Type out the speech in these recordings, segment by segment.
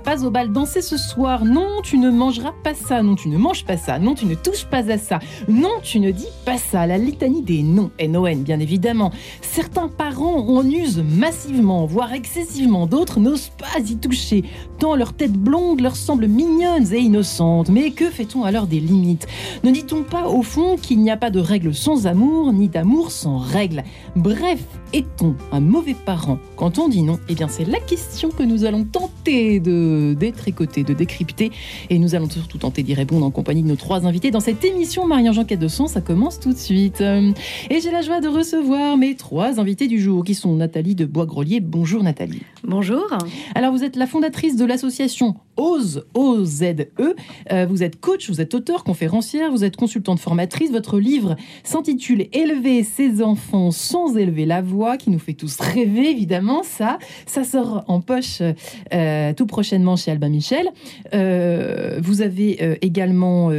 pas au bal danser ce soir. Non, tu ne mangeras pas ça. Non, tu ne manges pas ça. Non, tu ne touches pas à ça. Non, tu ne dis pas ça. La litanie des noms, N-O-N, bien évidemment. Certains parents en usent massivement, voire excessivement. D'autres n'osent pas y toucher, tant leur tête blonde leur semble mignonne et innocente. Mais que fait-on alors des limites? Ne dit-on pas au fond qu'il n'y a pas de règles sans amour, ni d'amour sans règles? Bref, est-on un mauvais parent? Quand on dit non Eh bien, c'est la question que nous allons tenter de détricoter, de décrypter. Et nous allons surtout tenter d'y répondre en compagnie de nos trois invités dans cette émission Marie-Ange de Son. Ça commence tout de suite. Et j'ai la joie de recevoir mes trois invités du jour qui sont Nathalie de Bois-Grelier. Bonjour Nathalie. Bonjour. Alors, vous êtes la fondatrice de l'association OZE, O-Z-E. Euh, vous êtes coach, vous êtes auteur, conférencière, vous êtes consultante formatrice. Votre livre s'intitule Élever ses enfants sans élever la voix, qui nous fait tous rêver, évidemment. Ça, ça sort en poche euh, tout prochainement chez Albin Michel. Euh, vous avez également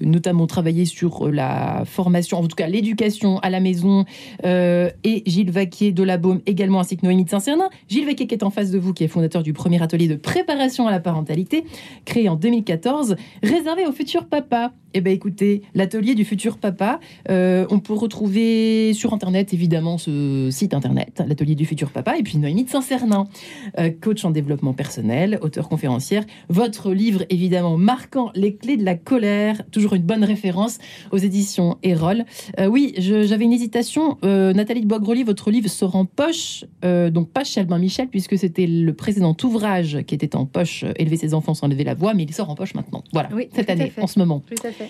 notamment travaillé sur la formation, en tout cas l'éducation à la maison, et Gilles Vaquier de la Baume également, ainsi que Noémie de Saint-Cernin. Gilles Vaquier qui est en face de vous, qui est fondateur du premier atelier de préparation à la parentalité, créé en 2014, réservé aux futurs papas. Eh bien, écoutez, l'atelier du futur papa, euh, on peut retrouver sur Internet, évidemment, ce site Internet, l'atelier du futur papa, et puis Noémie de Saint-Cernin, euh, coach en développement personnel, auteur conférencière. Votre livre, évidemment, marquant les clés de la colère, toujours une bonne référence aux éditions Erol. Euh, oui, j'avais une hésitation. Nathalie de Bois-Grelier, votre livre sort en poche, donc pas chez Albin Michel, puisque c'était le précédent ouvrage qui était en poche, Élever ses enfants sans lever la voix, mais il sort en poche maintenant. Voilà, cette année, en ce moment. Tout à fait.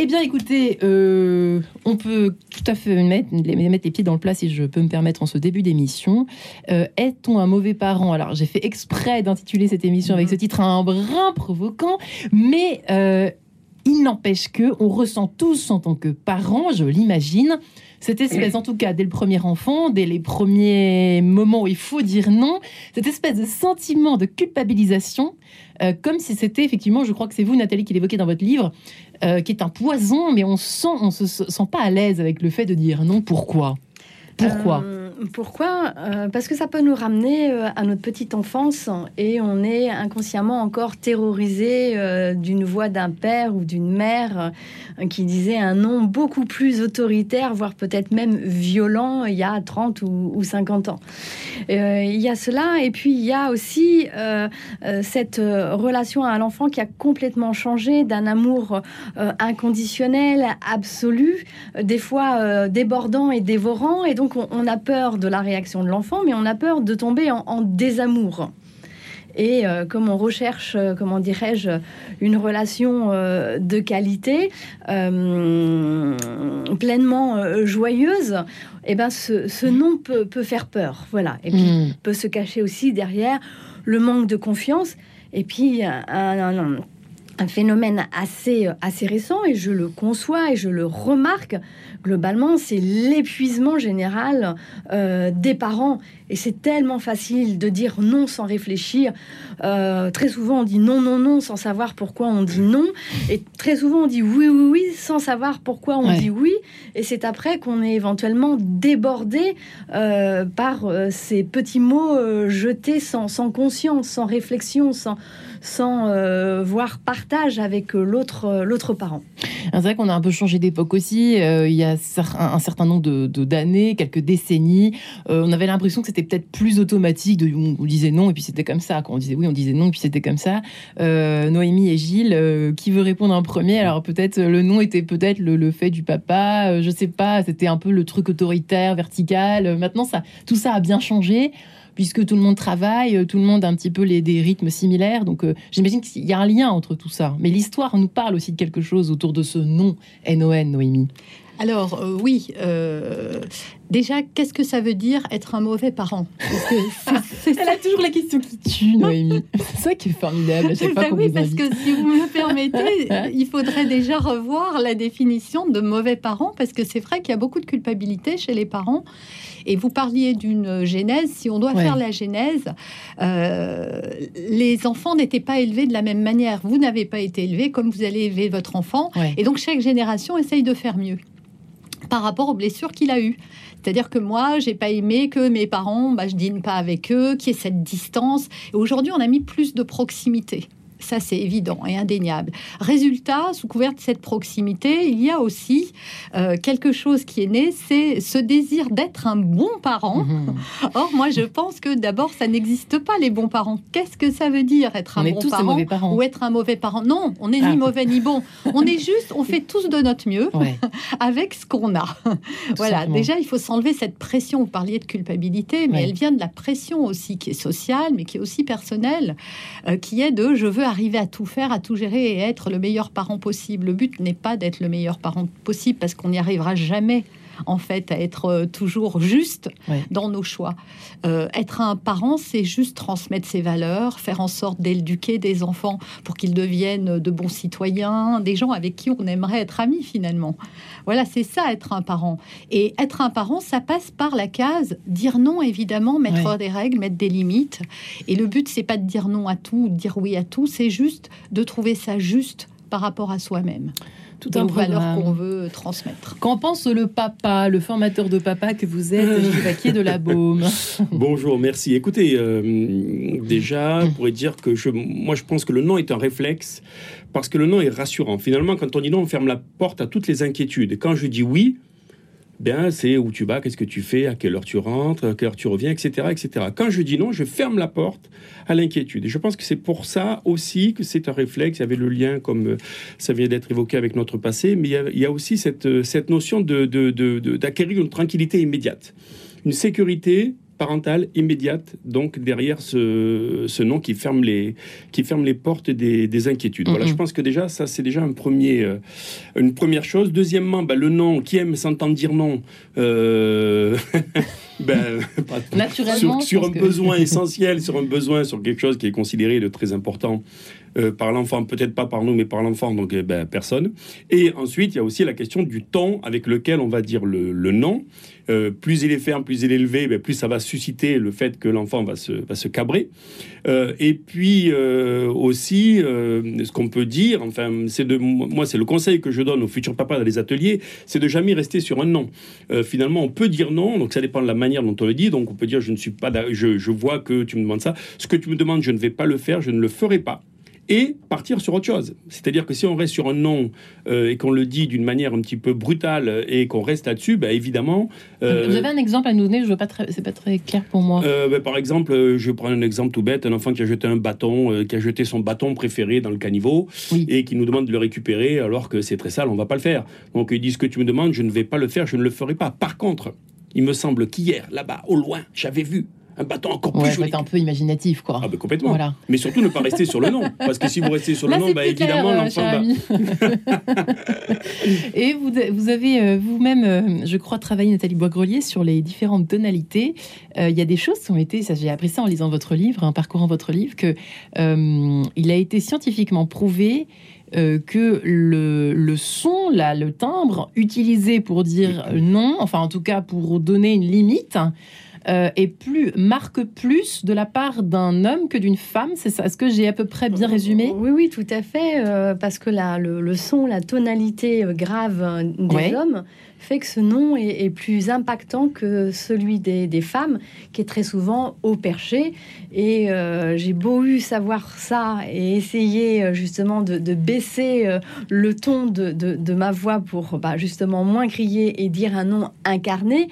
Eh bien, écoutez, euh, on peut tout à fait mettre, mettre, les pieds dans le plat, si je peux me permettre, en ce début d'émission. Euh, est-on un mauvais parent? Alors, j'ai fait exprès d'intituler cette émission avec ce mhm. titre un brin provoquant, mais euh, il n'empêche que on ressent tous en tant que parents, je l'imagine, cette espèce, en tout cas, dès le premier enfant, dès les premiers moments où il faut dire non, cette espèce de sentiment de culpabilisation, comme si c'était effectivement, je crois que c'est vous, Nathalie, qui l'évoquez dans votre livre, euh, qui est un poison, mais on sent, on se sent pas à l'aise avec le fait de dire non. Pourquoi? Pourquoi? Euh, pourquoi euh, Parce que ça peut nous ramener euh, à notre petite enfance et on est inconsciemment encore terrorisé euh, d'une voix d'un père ou d'une mère qui disait un nom beaucoup plus autoritaire, voire peut-être même violent il y a 30 ou, 50 ans. il y a cela et puis il y a aussi cette relation à l'enfant qui a complètement changé d'un amour inconditionnel, absolu, des fois débordant et dévorant et donc on a peur de la réaction de l'enfant, mais on a peur de tomber en, désamour. Et euh, comme on recherche, euh, comment dirais-je, une relation euh, de qualité pleinement joyeuse, et eh ben ce, nom peut, faire peur, voilà. Et puis hmm. peut se cacher aussi derrière le manque de confiance. Et puis un, un phénomène assez, assez récent, et je le conçois et je le remarque, globalement, c'est l'épuisement général euh, des parents. Et c'est tellement facile de dire non sans réfléchir. Euh, très souvent, on dit non, non, non sans savoir pourquoi on dit non. Et très souvent, on dit oui, oui, oui sans savoir pourquoi on dit oui. Et c'est après qu'on est éventuellement débordé euh, par ces petits mots jetés sans, sans conscience, sans réflexion, sans sans euh, voir partage avec euh, l'autre euh, l'autre parent. C'est vrai qu'on a un peu changé d'époque aussi. il y a un, certain nombre de d'années, quelques décennies, on avait l'impression que c'était peut-être plus automatique. On, disait non et puis c'était comme ça. Quand on disait oui, on disait non et puis c'était comme ça. Noémie et Gilles, qui veut répondre en premier? Alors peut-être le non était peut-être le, fait du papa. je sais pas. C'était un peu le truc autoritaire, vertical. Maintenant, ça, tout ça a bien changé puisque tout le monde travaille, euh, tout le monde a un petit peu les, des rythmes similaires. Donc euh, j'imagine qu'il y a un lien entre tout ça. Mais l'histoire nous parle aussi de quelque chose autour de ce nom NON, Noémie. Alors euh, oui, déjà, qu'est-ce que ça veut dire être un mauvais parent Elle a toujours la question qui tue, Noémie. C'est ça qui est formidable à chaque fois Oui, parce que si vous me permettez, il faudrait déjà revoir la définition de mauvais parent, parce que c'est vrai qu'il y a beaucoup de culpabilité chez les parents. Et vous parliez d'une genèse. Si on doit faire la genèse, euh, les enfants n'étaient pas élevés de la même manière. Vous n'avez pas été élevé comme vous allez élever votre enfant. Et donc chaque génération essaye de faire mieux. par rapport aux blessures qu'il a eues. C'est-à-dire que moi, j'ai pas aimé que mes parents, bah, je dîne pas avec eux, qu'il y ait cette distance. Et aujourd'hui, on a mis plus de proximité. Ça, c'est évident et indéniable. Résultat, sous couvert de cette proximité, il y a aussi euh, quelque chose qui est né, c'est ce désir d'être un bon parent. Mhm. Or, moi, je pense que d'abord, ça n'existe pas, les bons parents. Qu'est-ce que ça veut dire, être un bon parent, ou être un mauvais parent? Non, on n'est ni ah. mauvais ni bon. On est juste, on fait tous de notre mieux avec ce qu'on a. voilà, déjà, il faut s'enlever cette pression. Vous parliez de culpabilité, mais elle vient de la pression aussi qui est sociale, mais qui est aussi personnelle, euh, qui est de je veux arriver à tout faire, à tout gérer et être le meilleur parent possible. Le but n'est pas d'être le meilleur parent possible parce qu'on n'y arrivera jamais en fait, à être euh, toujours juste dans nos choix. Euh, être un parent, c'est juste transmettre ses valeurs, faire en sorte d'éduquer des enfants pour qu'ils deviennent de bons citoyens, des gens avec qui on aimerait être amis finalement. Voilà, c'est ça être un parent. Et être un parent, ça passe par la case dire non, évidemment, mettre des règles, mettre des limites. Et le but, c'est pas de dire non à tout, de dire oui à tout, c'est juste de trouver ça juste par rapport à soi-même tout un valeur qu'on veut transmettre. Qu'en pense le papa, le formateur de papa que vous êtes, Gilles de la Baume? Bonjour, merci. Écoutez, euh, déjà, on pourrait dire que je, moi, je pense que le nom est un réflexe parce que le nom est rassurant. Finalement, quand on dit non, on ferme la porte à toutes les inquiétudes. Et quand je dis oui, bien, c'est où tu vas, qu'est-ce que tu fais, à quelle heure tu rentres, à quelle heure tu reviens, etc., etc. Quand je dis non, je ferme la porte à l'inquiétude. Et je pense que c'est pour ça aussi que c'est un réflexe. Il y avait le lien, comme euh, ça vient d'être évoqué avec notre passé, mais il y a, aussi cette, euh, cette notion d'acquérir une tranquillité immédiate, une sécurité parentale immédiate, donc derrière ce, ce, nom qui ferme les, qui ferme les portes des, des inquiétudes. Voilà, je pense que déjà, ça, c'est déjà un premier, euh, une première chose. Deuxièmement, bah, le nom, qui aime s'entendre dire non, euh, ben, Naturellement, sur, un besoin essentiel, sur un besoin, sur quelque chose qui est considéré de très important euh, par l'enfant, peut-être pas par nous, mais par l'enfant, donc ben, personne. Et ensuite, il y a aussi la question du ton avec lequel on va dire le, le nom. Euh, plus il est ferme, plus il est élevé, ben, plus ça va susciter le fait que l'enfant va se, cabrer. Euh, et puis euh, aussi, ce qu'on peut dire, enfin, c'est moi, c'est le conseil que je donne aux futurs papas dans les ateliers, c'est de jamais rester sur un non. finalement, on peut dire non, donc ça dépend de la manière dont on le dit. Donc on peut dire je ne suis pas, je, je vois que tu me demandes ça. Ce que tu me demandes, je ne vais pas le faire, je ne le ferai pas et partir sur autre chose. C'est-à-dire que si on reste sur un nom euh, et qu'on le dit d'une manière un petit peu brutale et qu'on reste là-dessus, bah, évidemment. Euh, Vous avez un exemple à nous donner Je veux pas c'est pas très clair pour moi. Euh, bah, par exemple, je prends un exemple tout bête un enfant qui a jeté un bâton, qui a jeté son bâton préféré dans le caniveau et qui nous demande de le récupérer alors que c'est très sale, on va pas le faire. Donc il dit ce que tu me demandes, je ne vais pas le faire, je ne le ferai pas. Par contre, il me semble qu'hier, là-bas, au loin, j'avais vu un encore plus joli. un peu imaginatif, quoi. Ah, ben complètement. Voilà. Mais surtout ne pas rester sur le nom. Parce que si vous restez sur le nom, bah, évidemment, euh, l'enfant. Et vous, vous avez euh, vous-même, euh, je crois, travaillé, Nathalie Boisgrelier, sur les différentes tonalités. Il y a des choses qui ont été, ça j'ai appris ça en lisant votre livre, en parcourant votre livre, que il a été scientifiquement prouvé que le, le, son, là, le timbre utilisé pour dire non, enfin en tout cas pour donner une limite, euh, et plus marque plus de la part d'un homme que d'une femme. C'est ça? Est-ce que j'ai à peu près bien résumé? Oui, oui, tout à fait. Euh, parce que la, le, son, la tonalité euh, grave des hommes fait que ce nom est, plus impactant que celui des, femmes, qui est très souvent au perché. Et euh, j'ai beau eu savoir ça et essayer euh, justement de, baisser euh, le ton de, ma voix pour bah, justement moins crier et dire un nom incarné,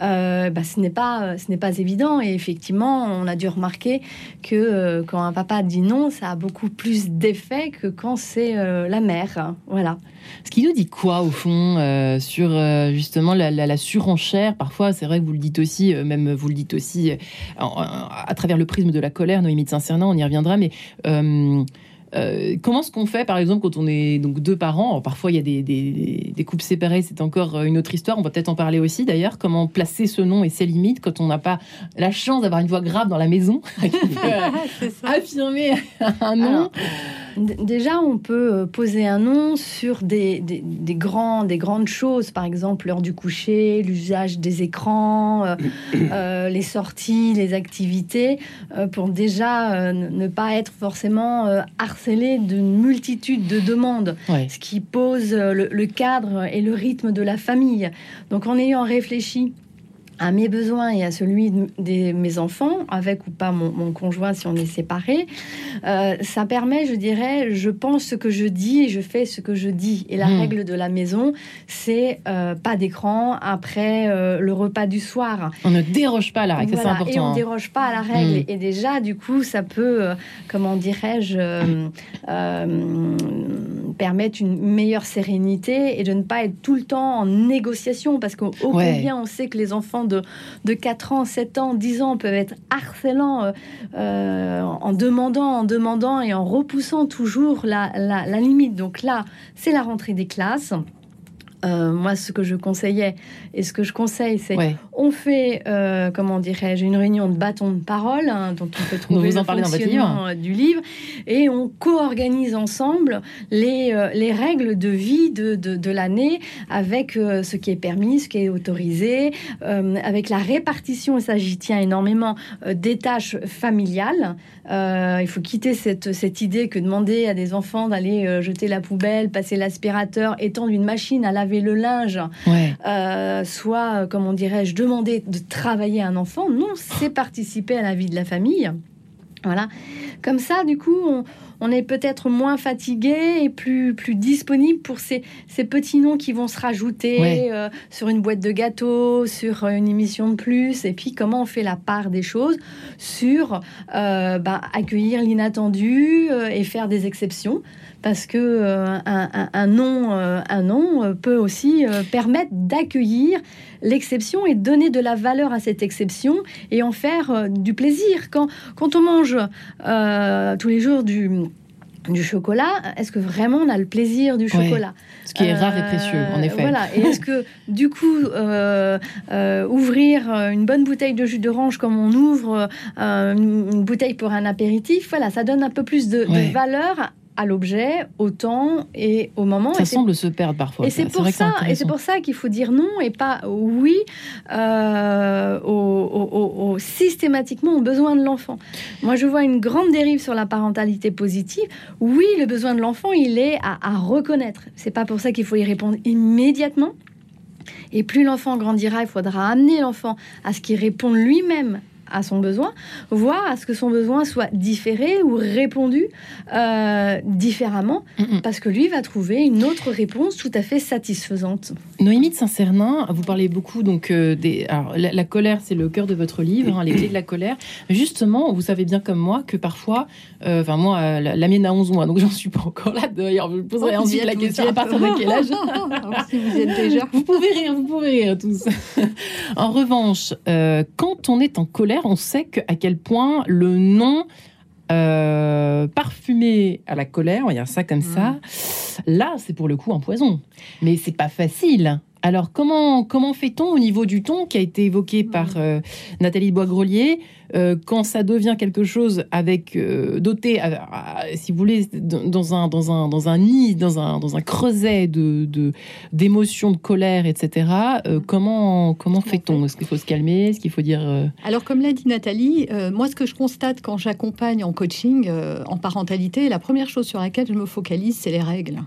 bah, ce n'est pas pas évident. Et effectivement, on a dû remarquer que quand un papa dit non, ça a beaucoup plus d'effet que quand c'est la mère. Voilà. Ce qui nous dit quoi au fond sur justement la, surenchère? Parfois, c'est vrai que vous le dites aussi, même vous le dites aussi à travers le prisme de la colère, Noémie de Saint-Cernin, on y reviendra, mais. comment est-ce qu'on fait, par exemple, quand on est donc deux parents? Parfois, il y a des, des, couples séparés, c'est encore une autre histoire. On va peut-être en parler aussi, d'ailleurs. Comment placer ce nom et ses limites quand on n'a pas la chance d'avoir une voix grave dans la maison, affirmer un nom Déjà, on peut euh, poser un nom sur des, des, grands, des grandes choses, par exemple l'heure du coucher, l'usage des écrans, euh, euh, les sorties, les activités, pour déjà ne pas être forcément harcelé d'une multitude de demandes, ce qui pose le cadre et le rythme de la famille. Donc en ayant réfléchi à mes besoins et à celui de mes enfants, avec ou pas mon, conjoint si on est séparé, euh, ça permet, je dirais, je pense ce que je dis et je fais ce que je dis. Et la hmm. règle de la maison, c'est euh, pas d'écran après euh, le repas du soir. On ne déroge pas à la règle, c'est important. Et on ne déroge pas à la règle. Hmm. Et déjà, du coup, ça peut, comment dirais-je, permettre une meilleure sérénité et de ne pas être tout le temps en négociation, parce qu'au combien on sait que les enfants de, de 4 ans, 7 ans, 10 ans peuvent être harcelants euh, euh, en demandant, en demandant et en repoussant toujours la limite. Donc là, c'est la rentrée des classes. Euh, moi, ce que je conseillais et ce que je conseille, c'est on fait, euh, comment dirais-je, une réunion de bâton de parole hein, dont on peut trouver vous en le fonctionnement euh, du livre. Et on co-organise ensemble les, les règles de vie de, de, de l'année avec ce qui est permis, ce qui est autorisé, avec la répartition, et ça j'y tiens énormément, des tâches familiales. il faut quitter cette, cette idée que demander à des enfants d'aller jeter la poubelle, passer l'aspirateur, étendre une machine à le linge, euh, soit, comment dirais-je, demander de travailler un enfant. Non, c'est participer à la vie de la famille. Voilà. Comme ça, du coup, on, est peut-être moins fatigué et plus, plus disponible pour ces, ces petits noms qui vont se rajouter euh, sur une boîte de gâteau, sur une émission de plus. Et puis, comment on fait la part des choses sur euh, bah, accueillir l'inattendu et faire des exceptions parce que euh, un, nom, un nom euh, peut aussi euh, permettre d'accueillir l'exception et donner de la valeur à cette exception et en faire du plaisir. Quand, quand on mange tous les jours du du chocolat, est-ce que vraiment on a le plaisir du chocolat? Ce qui est rare et précieux, en effet. Voilà. Et est-ce que, du coup, ouvrir une bonne bouteille de jus d'orange comme on ouvre une bouteille pour un apéritif, voilà, ça donne un peu plus de, de valeur à l'objet, au temps et au moment. Ça semble se perdre parfois. Et c'est pour, ça, et c'est pour ça qu'il faut dire non et pas oui euh, au, systématiquement aux besoins de l'enfant. Moi, je vois une grande dérive sur la parentalité positive. Oui, le besoin de l'enfant, il est à, à reconnaître. C'est pas pour ça qu'il faut y répondre immédiatement. Et plus l'enfant grandira, il faudra amener l'enfant à ce qu'il réponde lui-même à son besoin, voire à ce que son besoin soit différé ou répondu euh, différemment, parce que lui va trouver une autre réponse tout à fait satisfaisante. Noémie de Saint-Cernin, vous parlez beaucoup donc euh, des. Alors, la, colère, c'est le cœur de votre livre, hein, les clés de la colère. Justement, vous savez bien comme moi que parfois, euh, enfin moi, la, mienne a 11 mois, donc j'en suis pas encore là. D'ailleurs, je poserai oh, ensuite la question à partir de quel âge. si vous êtes déjà. Vous pouvez rire, vous pouvez rire tous. en revanche, quand on est en colère on sait que, à quel point le nom euh, parfumé à la colère, on va dire ça comme ça, mmh. là, c'est pour le coup un poison. Mais c'est pas facile. Alors, comment, comment fait-on au niveau du ton qui a été évoqué par mmh. euh, Nathalie Boisgrelier euh, quand ça devient quelque chose avec euh, doté, si vous voulez, dans un, dans un, dans un nid, dans un, dans un creuset de, d'émotions, de, colère, etc. Mmh. comment comment fait-on? Est-ce qu'il faut se calmer? Est-ce qu'il faut dire Alors, comme l'a dit Nathalie, moi, ce que je constate quand j'accompagne en coaching, en parentalité, la première chose sur laquelle je me focalise, c'est les règles.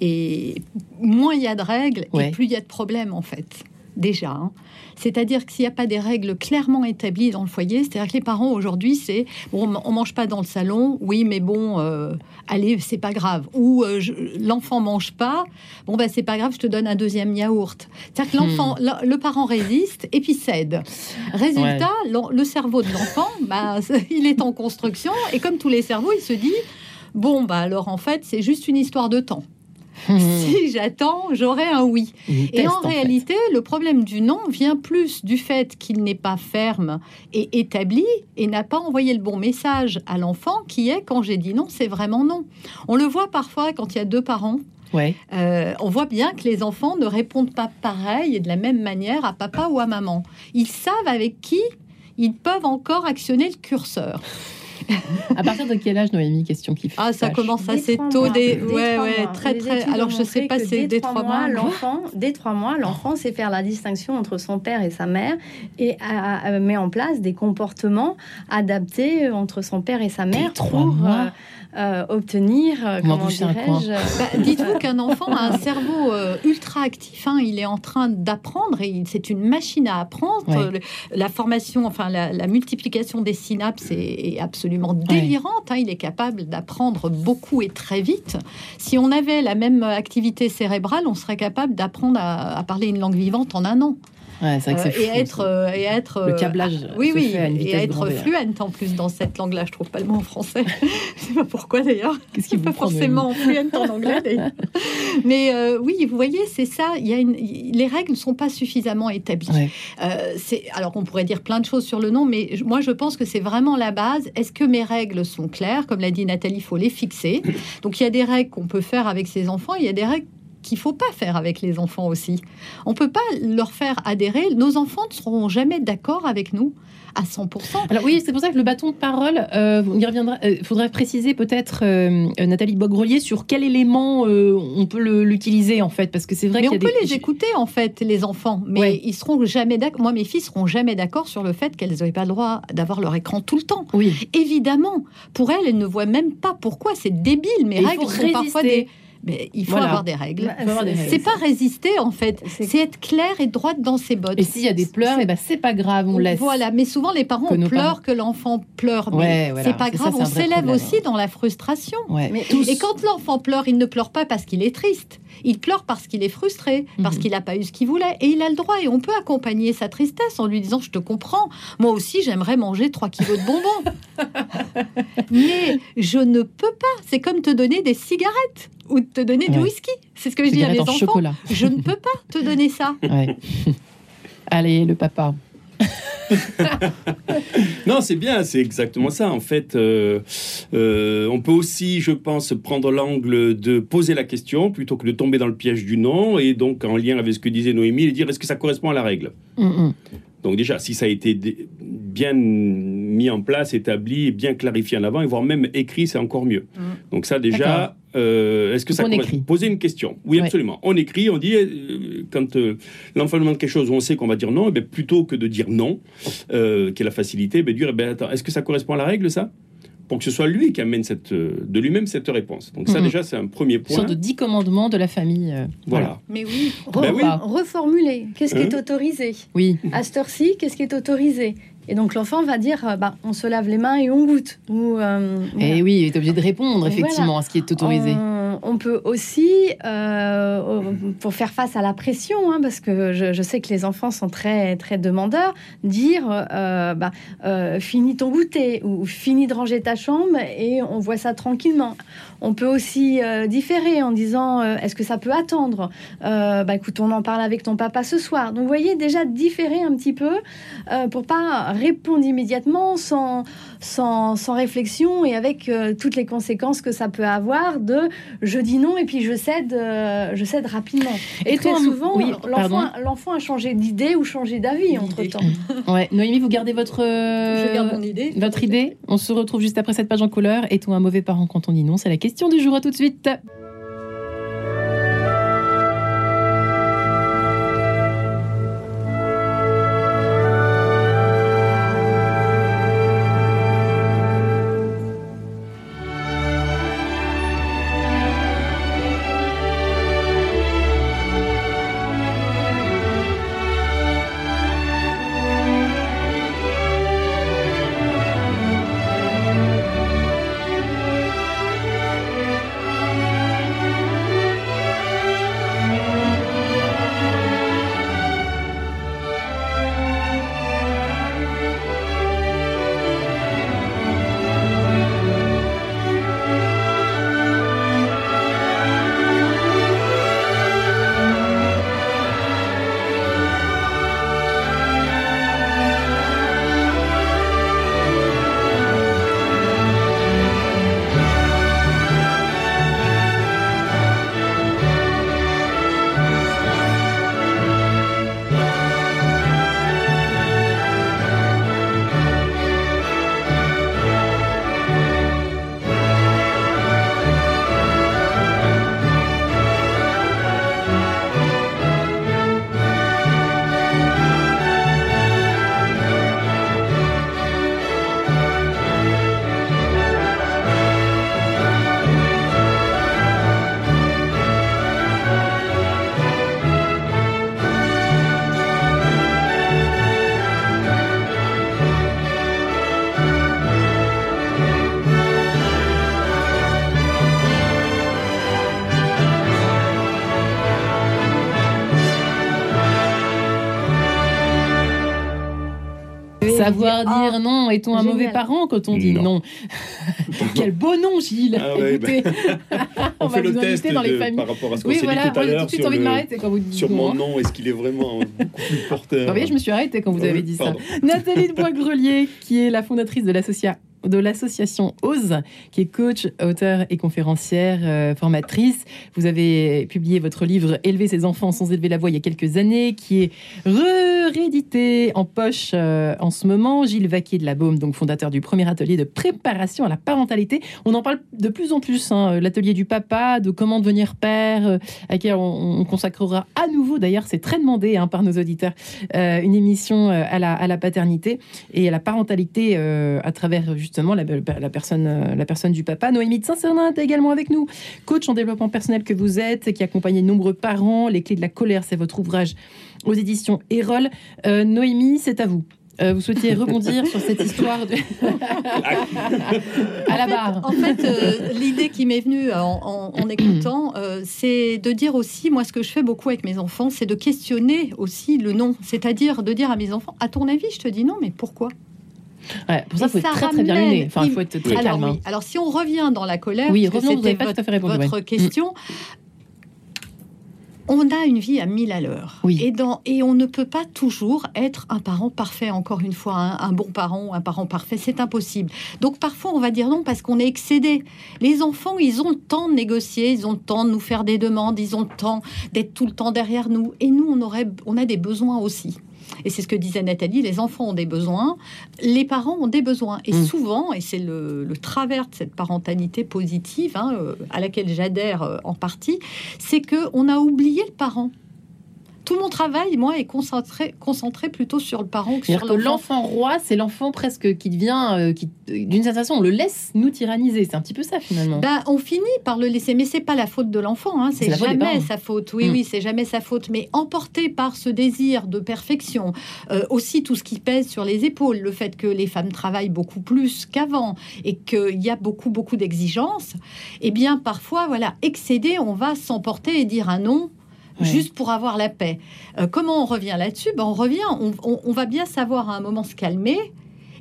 Et moins il y a de règles, et plus il y a de problèmes, en fait. Déjà. Hein. C'est-à-dire que s'il n'y a pas des règles clairement établies dans le foyer, c'est-à-dire que les parents aujourd'hui, c'est bon, on mange pas dans le salon, oui, mais bon, euh, allez, c'est pas grave. Ou euh, l'enfant mange pas, bon, ben c'est pas grave, je te donne un deuxième yaourt. C'est-à-dire que l'enfant, hmm. le, parent résiste et puis cède. Résultat, le, cerveau de l'enfant, bah, il est en construction et comme tous les cerveaux, il se dit bon, bah alors en fait, c'est juste une histoire de temps. Si j'attends, j'aurai un oui. et en, réalité, le problème du non vient plus du fait qu'il n'est pas ferme et établi et n'a pas envoyé le bon message à l'enfant qui est quand j'ai dit non, c'est vraiment non. On le voit parfois quand il y a deux parents. Ouais. Euh, on voit bien que les enfants ne répondent pas pareil et de la même manière à papa ou à maman. Ils savent avec qui ils peuvent encore actionner le curseur. à partir de quel âge, Noémie Question qui Ah, ça commence assez tôt. Des... Ouais, ouais, très, très. Alors, je sais pas, c'est dès trois mois. L'enfant, dès trois mois, l'enfant sait faire la distinction entre son père et sa mère et met en place des comportements adaptés entre son père et sa mère pour mois. Euh, obtenir, euh, comment dirais-je bah, Dites-vous qu'un enfant a un cerveau euh, ultra actif. Hein. il est en train d'apprendre et c'est une machine à apprendre. la formation, enfin la, multiplication des synapses est, absolument délirante. Hein. il est capable d'apprendre beaucoup et très vite. Si on avait la même activité cérébrale, on serait capable d'apprendre à parler une langue vivante en un an. Ouais, vrai que euh, et, être, euh, et être le câblage. Euh, oui, oui, et être fluente en plus dans cette langue-là. Je trouve pas le mot en français. je sais pas pourquoi d'ailleurs. Qu'est-ce qui pas forcément fluente en anglais. Mais oui, vous voyez, c'est ça. Il y a une... les règles ne sont pas suffisamment établies. c'est alors qu'on pourrait dire plein de choses sur le nom, mais moi je pense que c'est vraiment la base. Est-ce que mes règles sont claires? Comme l'a dit Nathalie, il faut les fixer. Donc il y a des règles qu'on peut faire avec ses enfants. Il y a des règles qu'il faut pas faire avec les enfants aussi. On peut pas leur faire adhérer. Nos enfants ne seront jamais d'accord avec nous à 100%. Alors oui, c'est pour ça que le bâton de parole, euh, on y reviendra. Il euh, faudrait préciser peut-être euh, Nathalie Bogrelier sur quel élément on peut l'utiliser en fait, parce que c'est vrai. Mais on peut les écouter en fait, les enfants, mais ils seront jamais d'accord. Moi, mes filles seront jamais d'accord sur le fait qu'elles n'aient pas le droit d'avoir leur écran tout le temps. Oui, évidemment. Pour elles, elles ne voient même pas pourquoi c'est débile. Mais règles sont parfois des mais il faut avoir des règles. C'est pas résister en fait, c'est être clair et droite dans ses bottes. Et s'il y a des pleurs, et eh ben c'est pas grave, on laisse. Voilà, mais souvent les parents peur que l'enfant pleure, mais c'est pas grave, on s'élève aussi dans la frustration. Et quand l'enfant pleure, il ne pleure pas parce qu'il est triste, il pleure parce qu'il est frustré, parce mhm. qu'il n'a pas eu ce qu'il voulait, et il a le droit. Et on peut accompagner sa tristesse en lui disant, je te comprends, moi aussi j'aimerais manger 3 kilos de bonbons, mais je ne peux pas. C'est comme te donner des cigarettes ou te donner du whisky. C'est ce que je dis à mes enfants. Je ne peux pas te donner ça. Allez, le papa. non, c'est bien, c'est exactement ça. En fait, euh, euh, on peut aussi, je pense, prendre l'angle de poser la question plutôt que de tomber dans le piège du non, et donc en lien avec ce que disait Noémie, dire est-ce que ça correspond à la règle? Mm, mm. Donc déjà, si ça a été bien mis en place, établi, bien clarifié en avant, et voire même écrit, c'est encore mieux. Mm. Donc ça déjà, euh, est-ce que ça écrit. Poser une question. Oui, absolument. On écrit, on dit, euh, quand euh, l'enfant demande quelque chose où on sait qu'on va dire non, eh plutôt que de dire non, qui est la facilité, eh dire, eh attends, est-ce que ça correspond à la règle, ça? Pour que ce soit lui qui amène cette, de lui-même cette réponse. Donc ça mhm. déjà c'est un premier point. Une sorte de dix commandements de la famille. voilà. Mais oui, ben reformuler. Qu'est-ce qui est hein autorisé? Oui. À cette heure-ci, qu'est-ce qui est autorisé? Et donc l'enfant va dire, euh, bah, on se lave les mains et on goûte. Ou, euh, et oui, il est obligé de répondre effectivement à ce qui est autorisé. On, peut aussi, euh, pour faire face à la pression, hein, parce que je, sais que les enfants sont très très demandeurs, dire, bah, finis ton goûter ou finis de ranger ta chambre et on voit ça tranquillement. On peut aussi différer en disant, est-ce que ça peut attendre? Bah écoute, on en parle avec ton papa ce soir. Donc vous voyez déjà différer un petit peu pour pas répondre immédiatement sans, sans, sans réflexion et avec euh, toutes les conséquences que ça peut avoir de je dis non et puis je cède, euh, je cède rapidement. Et, très souvent, oui, l'enfant a changé d'idée ou changé d'avis entre temps. ouais. Noémie, vous gardez votre, je garde mon idée, votre idée. On se retrouve juste après cette page en couleur. Est-on un mauvais parent quand on dit non C'est la question du jour. À tout de suite. Savoir dire, non, est-on un mauvais parent quand on dit non, Quel beau nom, Gilles ah Écoutez, bah. on, va fait vous le test dans les familles. par rapport à ce qu'on oui, s'est voilà, dit tout à l'heure sur, le, sur mon nom. Est-ce qu'il est vraiment beaucoup plus porteur? Vous voyez, je me suis arrêtée quand vous avez dit ça. Nathalie de Bois-Grelier, qui est la fondatrice de l'association de l'association OSE, qui est coach, auteur et conférencière, euh, formatrice. Vous avez publié votre livre Élever ses enfants sans élever la voix il y a quelques années, qui est réédité en poche euh, en ce moment. Gilles Vaquier de la Baume, donc fondateur du premier atelier de préparation à la parentalité. On en parle de plus en plus, hein, l'atelier du papa, de comment devenir père, euh, à laquelle on, consacrera à nouveau, d'ailleurs c'est très demandé hein, par nos auditeurs, une émission à la, à la paternité et à la parentalité à travers justement la, personne, euh, la personne du papa. Noémie de Saint-Cernin est également avec nous, coach en développement personnel que vous êtes, qui accompagne de nombreux parents. Les clés de la colère, c'est votre ouvrage aux éditions Erol. Euh, Noémie, c'est à vous. Euh, vous souhaitiez rebondir sur cette histoire de... à la barre. En fait, l'idée qui m'est venue en, écoutant, c'est de dire aussi, moi, ce que je fais beaucoup avec mes enfants, c'est de questionner aussi le non. C'est-à-dire de dire à mes enfants, à ton avis, je te dis non, mais pourquoi? Pour ça, il faut être très, très bien luné. Enfin, il faut être très alors, calme. Hein. Alors, si on revient dans la colère, oui, revenons, vous pas tout à fait répondu, votre question. On a une vie à mille à l'heure. Oui. Et, dans, et on ne peut pas toujours être un parent parfait, encore une fois, un, bon parent, un parent parfait, c'est impossible. Donc parfois on va dire non parce qu'on est excédé. Les enfants, ils ont le temps de négocier, ils ont le temps de nous faire des demandes, ils ont le temps d'être tout le temps derrière nous. Et nous, on, aurait, on a des besoins aussi. Et c'est ce que disait Nathalie, les enfants ont des besoins, les parents ont des besoins. Et mm. souvent, et c'est le, travers de cette parentalité positive, hein, euh, à laquelle j'adhère euh, en partie, c'est qu'on a oublié le parent tout mon travail, moi, est concentré, concentré plutôt sur le parent que sur l'enfant. Roi, c'est l'enfant presque qui devient, euh, qui, d'une certaine façon, on le laisse nous tyranniser. C'est un petit peu ça finalement. Bah, on finit par le laisser, mais c'est pas la faute de l'enfant. Hein. C'est jamais sa faute. Oui, mm. oui, c'est jamais sa faute. Mais emporté par ce désir de perfection, euh, aussi tout ce qui pèse sur les épaules, le fait que les femmes travaillent beaucoup plus qu'avant et qu'il y a beaucoup, beaucoup d'exigences. Eh bien, parfois, voilà, excédé, on va s'emporter et dire un non juste pour avoir la paix. Euh, comment on revient là-dessus? Ben, On revient, on, va bien savoir à un moment se calmer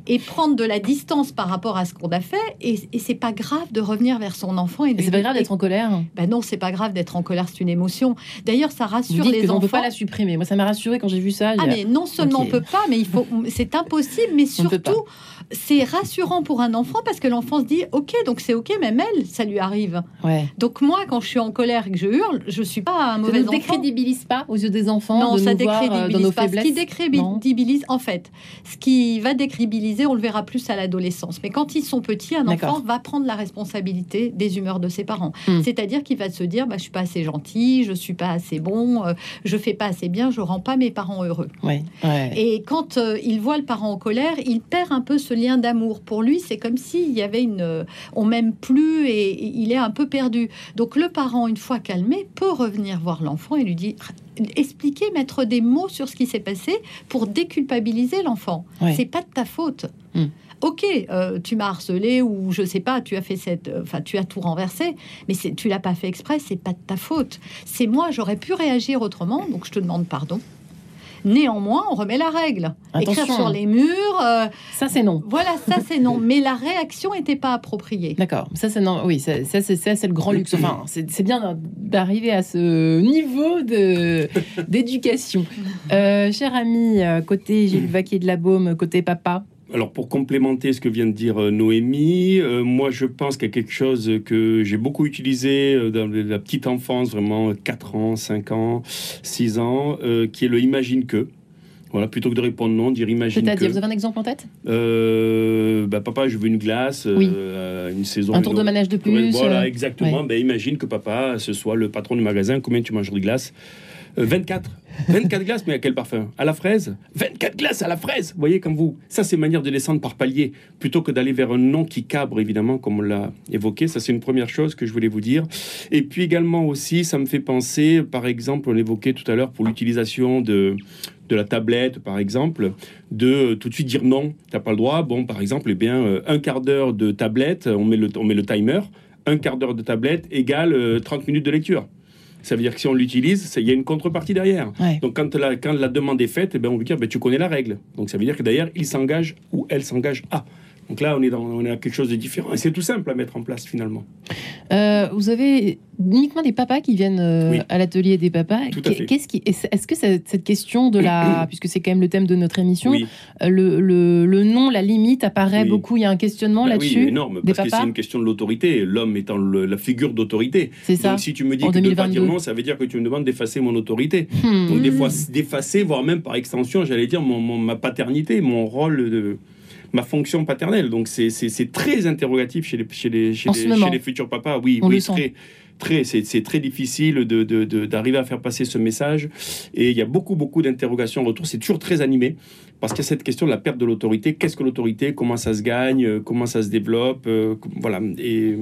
et prendre de la distance par rapport à ce qu'on a fait. Et, c'est pas grave de revenir vers son enfant. Et c'est pas grave d'être en colère. Ben non, c'est pas grave d'être en colère, c'est une émotion. D'ailleurs, ça rassure les enfants. On peut pas la supprimer. Moi, ça m'a rassuré quand j'ai vu ça. Ah, mais non seulement on peut pas, mais il faut. C'est impossible, mais surtout c'est rassurant pour un enfant parce que l'enfant se dit ok donc c'est ok même elle ça lui arrive ouais. donc moi quand je suis en colère et que je hurle je suis pas un mauvais enfant ça ne décrédibilise pas aux yeux des enfants non de ça nous décrédibilise voir, nos pas faiblesses. ce qui décrédibilise en fait ce qui va décrédibiliser on le verra plus à l'adolescence mais quand ils sont petits un enfant va prendre la responsabilité des humeurs de ses parents hmm. c'est-à-dire qu'il va se dire bah, je suis pas assez gentil je suis pas assez bon euh, je fais pas assez bien je rends pas mes parents heureux ouais. et quand euh, il voit le parent en colère il perd un peu ce lien d'amour. Pour lui, c'est comme s'il y avait une... On m'aime plus et il est un peu perdu. Donc le parent, une fois calmé, peut revenir voir l'enfant et lui dire expliquer, mettre des mots sur ce qui s'est passé pour déculpabiliser l'enfant. C'est pas de ta faute. Hmm. Ok, euh, tu m'as harcelé ou je sais pas, tu as fait cette, euh, enfin tu as tout renversé, mais tu l'as pas fait exprès, c'est pas de ta faute. C'est moi, j'aurais pu réagir autrement, donc je te demande pardon. Néanmoins, on remet la règle. Écrire sur les murs. Euh, ça, c'est non. Voilà, ça, c'est non. Mais la réaction n'était pas appropriée. D'accord. Ça, c'est non. Oui, ça, c'est le grand luxe. Enfin, c'est bien d'arriver à ce niveau d'éducation. Euh, cher ami, euh, côté Gilles Vaquier de la Baume, côté papa, alors pour complémenter ce que vient de dire euh, Noémie, euh, moi je pense qu'il y a quelque chose que j'ai beaucoup utilisé euh, dans la petite enfance, vraiment 4 ans, 5 ans, 6 ans, qui est le imagine que. Voilà, plutôt que de répondre non, dire imagine C'est-à-dire, vous avez un exemple en tête? Bah, Papa, je veux une glace, une saison. Un tour de manège de plus. Voilà, exactement. Ben, imagine que papa, ce soit le patron du magasin, combien tu manges de glace? 24. 24 glaces, mais à quel parfum? À la fraise? 24 glaces à la fraise Vous voyez, comme vous. Ça, c'est manière de descendre par palier, plutôt que d'aller vers un nom qui cabre, évidemment, comme on l'a évoqué. Ça, c'est une première chose que je voulais vous dire. Et puis également aussi, ça me fait penser, par exemple, on évoquait tout à l'heure pour l'utilisation de, de la tablette, par exemple, de tout de suite dire non, tu n'as pas le droit. Bon, par exemple, eh bien, euh, un quart d'heure de tablette, on met, le, on met le timer, un quart d'heure de tablette égale 30 euh, minutes de lecture. Ça veut dire que si on l'utilise, il y a une contrepartie derrière. Donc quand la, quand la demande est faite, eh ben, on veut dire ben, tu connais la règle. Donc ça veut dire que d'ailleurs, il s'engage ou elle s'engage à. Donc là, on est, dans, on est à quelque chose de différent. Et c'est tout simple à mettre en place finalement. Euh, vous avez uniquement des papas qui viennent euh, à l'atelier des papas. Qu'est-ce qui, est-ce que cette question de la, puisque c'est quand même le thème de notre émission, euh, le, le, nom, la limite apparaît beaucoup. Il y a un questionnement bah là-dessus. Oui, énorme, parce que c'est une question de l'autorité. L'homme étant la figure d'autorité. C'est ça. Donc si tu me dis que tu ne pas dire non, ça veut dire que tu me demandes d'effacer mon autorité. Hmm. Donc des fois d'effacer, voire même par extension, j'allais dire mon, ma paternité, mon rôle de ma fonction paternelle. Donc c'est très interrogatif chez les, chez les, chez les, futurs papas. Oui, oui très, très, c'est très difficile d'arriver de, à faire passer ce message. Et il y a beaucoup, beaucoup d'interrogations autour. C'est toujours très animé parce qu'il y a cette question de la perte de l'autorité. Qu'est-ce que l'autorité? Comment ça se gagne? Comment ça se développe? Euh, Voilà. Et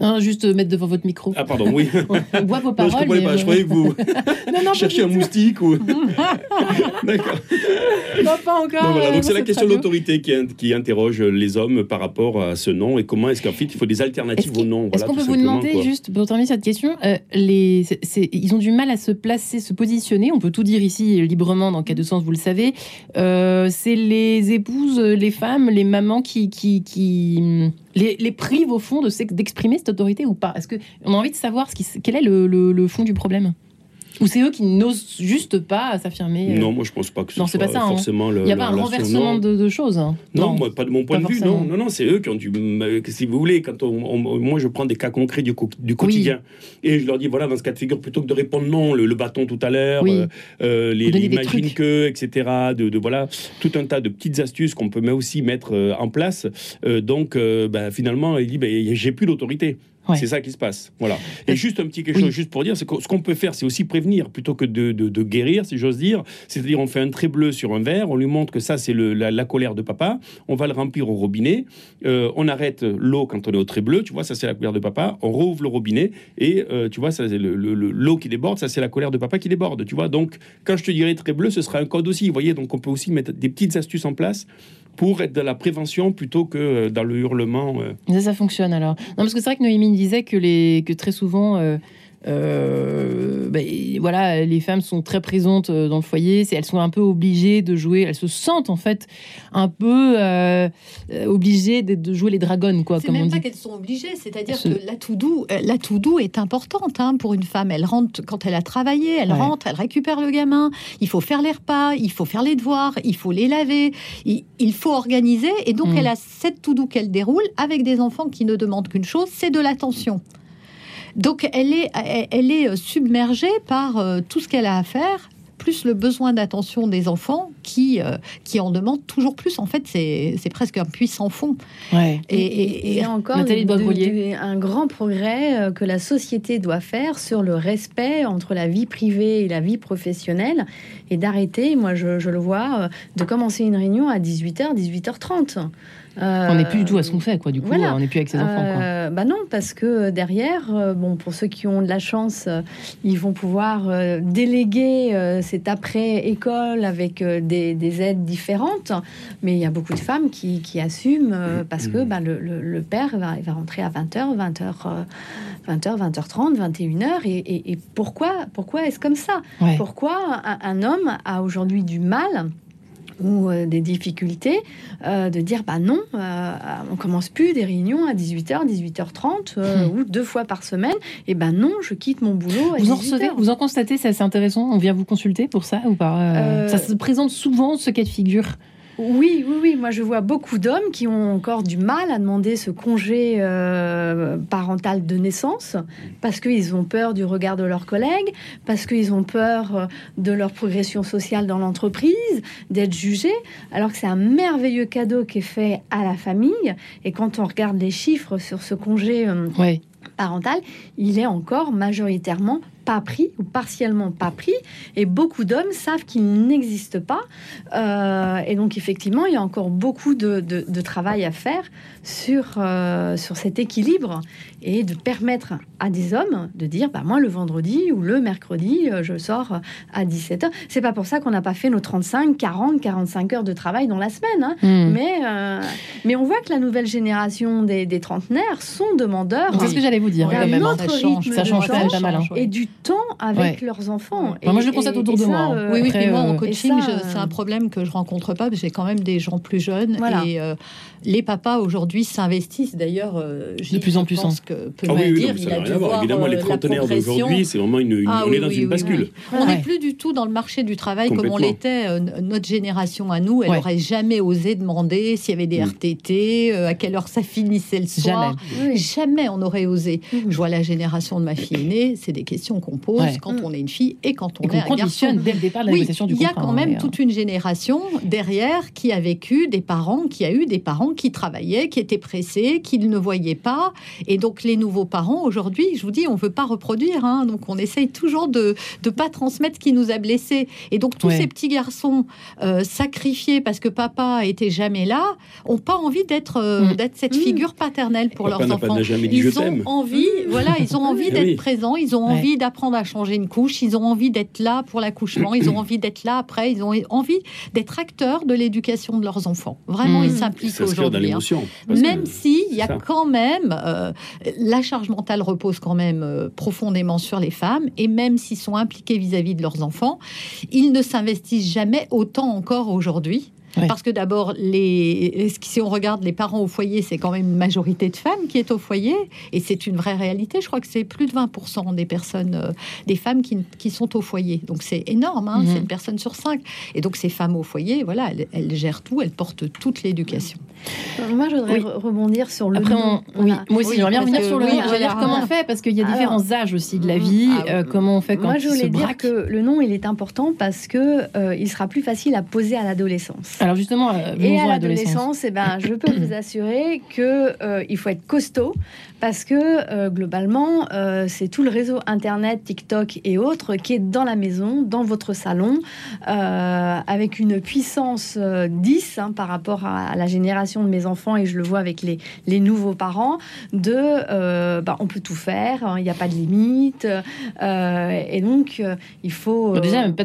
non, juste mettre devant votre micro. Ah, pardon, oui. On voit vos paroles. je, pas, je croyais que vous non, non, cherchiez un moustique ou. D'accord. Non, pas encore. Donc, donc c'est la question de l'autorité qui, qui, interroge les hommes par rapport à ce nom et comment est-ce qu'en fait il faut des alternatives au nom. Est-ce qu'on peut vous demander, juste pour terminer cette question, euh, les, ils ont du mal à se placer, se positionner. On peut tout dire ici librement dans cas de sens, vous le savez. Euh, c'est les épouses, les femmes, les mamans qui, qui, qui les, les privent au fond d'exprimer cette autorité ou pas? Est-ce qu'on a envie de savoir ce qui, quel est le fond du problème? Ou c'est eux qui n'osent juste pas s'affirmer euh Non, moi je pense pas que ce non, soit pas ça, hein. forcément Il n'y a pas un renversement de, choses. Hein. Non, moi, pas de mon point de vue. Non, non, non c'est eux qui ont dû. Si vous voulez, quand on, moi je prends des cas concrets du, du quotidien et je leur dis voilà, dans ce cas de figure, plutôt que de répondre non, le, bâton tout à l'heure, euh, euh, les imagine que, etc. De, voilà, tout un tas de petites astuces qu'on peut aussi mettre en place. donc, ben, finalement, il dit ben, j'ai plus d'autorité. C'est ça qui se passe. Voilà. Et juste un petit quelque chose, juste pour dire, c'est que ce qu'on peut faire, c'est aussi prévenir plutôt que de, guérir, si j'ose dire. C'est-à-dire, on fait un trait bleu sur un verre, on lui montre que ça, c'est la, colère de papa. On va le remplir au robinet. Euh, on arrête l'eau quand on est au trait bleu. Tu vois, ça, c'est la colère de papa. On rouvre le robinet et euh, tu vois, ça, c'est l'eau qui déborde. Ça, c'est la colère de papa qui déborde. Tu vois, donc, quand je te dirais trait bleu, ce sera un code aussi. Vous voyez, donc on peut aussi mettre des petites astuces en place pour être dans la prévention plutôt que euh, dans le hurlement. Ça, ça fonctionne alors. Non, parce que c'est vrai que Noémie disait que, les, que très souvent, euh, euh, ben, voilà, les femmes sont très présentes euh, dans le foyer, elles sont un peu obligées de jouer, elles se sentent en fait un peu obligées de, jouer les dragons, quoi. C'est même pas qu'elles sont obligées, c'est-à-dire que la tout doux, la tout doux est importante hein, pour une femme. Elle rentre quand elle a travaillé, elle rentre, elle récupère le gamin. Il faut faire les repas, il faut faire les devoirs, il faut les laver, il, faut organiser, et donc mm. elle a cette tout doux qu'elle déroule avec des enfants qui ne demandent qu'une chose, c'est de l'attention. Donc elle est, elle est submergée par euh, tout ce qu'elle a à faire plus le besoin d'attention des enfants qui, euh, qui en demandent toujours plus. En fait, c'est presque un puissant fond. Ouais. Et, et, encore un grand progrès euh, que la société doit faire sur le respect entre la vie privée et la vie professionnelle et d'arrêter, moi je, je, le vois, de commencer une réunion à 18h, 18h30 on n'est plus du tout à ce qu'on fait, quoi. Du coup, on n'est plus avec ses enfants. Euh, bah non, parce que derrière, euh, bon, pour ceux qui ont de la chance, euh, ils vont pouvoir déléguer cet après-école avec des, aides différentes. Mais il y a beaucoup de femmes qui, assument parce que bah, le, père va, va rentrer à 20h, 20h, 20h, 20h30, 21h. Et, pourquoi, pourquoi est-ce comme ça? Pourquoi un homme a aujourd'hui du mal ou euh, des difficultés, euh, de dire bah non, euh, on commence plus des réunions à 18h, 18h30 hmm. ou deux fois par semaine. Et ben non, je quitte mon boulot. À vous en recevez, vous en constatez, c'est assez intéressant. On vient vous consulter pour ça ou pas Ça se présente souvent ce cas de figure. Oui, oui, oui. Moi, je vois beaucoup d'hommes qui ont encore du mal à demander ce congé euh, parental de naissance parce qu'ils ont peur du regard de leurs collègues, parce qu'ils ont peur euh, de leur progression sociale dans l'entreprise, d'être jugés, alors que c'est un merveilleux cadeau qui est fait à la famille. Et quand on regarde les chiffres sur ce congé euh, parental, il est encore majoritairement pas pris ou partiellement pas pris. Et beaucoup d'hommes savent qu'il n'existe pas. Euh, et donc, effectivement, il y a encore beaucoup de, de, travail à faire sur, euh, sur cet équilibre et de permettre à des hommes de dire bah, Moi, le vendredi ou le mercredi, euh, je sors à 17h. C'est pas pour ça qu'on n'a pas fait nos 35, 40, 45 heures de travail dans la semaine. Hein. Hmm. Mais, mais on voit que la nouvelle génération des, des trentenaires sont demandeurs. C'est ce que j'allais vous dire. Hein. ça change, ça change pas mal. Hein. Et du temps avec leurs enfants. Et, moi, je le constate autour de moi. Euh, oui, oui, mais moi, en euh, coaching, c'est un problème que je rencontre pas, parce que j'ai quand même des gens plus jeunes. Et euh, les papas, aujourd'hui, s'investissent. D'ailleurs, de plus en plus. Ce que peut ah, oui, dire, il a dû voir Évidemment, les trentenaires d'aujourd'hui, c'est vraiment une, ah on est dans une bascule. On n'est plus du tout dans le marché du travail comme on l'était. notre génération à nous, elle n'aurait jamais osé demander s'il y avait des mm. RTT, à quelle heure ça finissait le soir. Jamais on aurait osé. Mm. Je vois la génération de ma fille aînée, c'est des questions qu'on pose quand mm. on est une fille et quand on est un garçon. dès le départ la négociation du Il y a quand même toute une génération derrière qui a vécu des parents, qui a eu des parents qui travaillaient, qui étaient pressés, qui ne voyaient pas. Et donc les nouveaux parents, aujourd'hui, je vous dis, on veut pas reproduire. Hein. donc on essaye toujours de ne pas transmettre ce qui nous a blessés. Et donc tous ces petits garçons euh, sacrifiés parce que papa était jamais là, ont pas envie d'être euh, mm. d'être cette mm. figure paternelle pour leurs enfants. ils ont envie, voilà, ils ont envie d'être présents, ils ont envie d'apprendre à changer une couche, ils ont envie d'être là pour l'accouchement, ils ont envie d'être là après, ils ont envie d'être acteurs de l'éducation de leurs enfants. Vraiment, ils mmh. s'impliquent aujourd'hui. Hein. Même si il y a quand même euh, la charge mentale repose quand même euh, profondément sur les femmes, et même s'ils sont impliqués vis-à-vis -vis de leurs enfants, ils ne s'investissent jamais autant encore aujourd'hui parce que d'abord, les, si on regarde les parents au foyer, c'est quand même une majorité de femmes qui est au foyer, et c'est une vraie réalité. Je crois que c'est plus de 20% des personnes, euh, des femmes qui, qui, sont au foyer. Donc c'est énorme, hein, c'est mhm. une personne sur cinq. Et donc ces femmes au foyer, voilà, elles, gèrent tout, elles portent toute l'éducation. Euh, moi, je voudrais rebondir sur le. Après, oui, moi aussi, j'aimerais bien revenir sur le. Oui, dire comment on fait, parce qu'il y a différents âges aussi de la mhm. vie. Ah, euh, comment on fait quand Moi, je voulais dire que le nom, il est important parce que il sera plus facile à poser à l'adolescence. Alors justement, euh, et à l'adolescence, eh ben, je peux vous assurer que euh, il faut être costaud parce que euh, globalement, c'est tout le réseau internet, TikTok et autres qui est dans la maison, dans votre salon, avec une puissance 10 hein, par rapport à, la génération de mes enfants et je le vois avec les, les nouveaux parents. De, bah, on peut tout faire, hein, il n'y a pas de limite, et donc il faut. déjà, même pas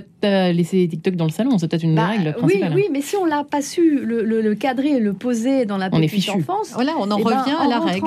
laisser TikTok dans le salon, c'est peut-être une bah, règle principale. Oui, oui, mais si on l'a pas su le, cadrer et le poser dans la petite enfance, voilà, on en eh ben, revient à la règle.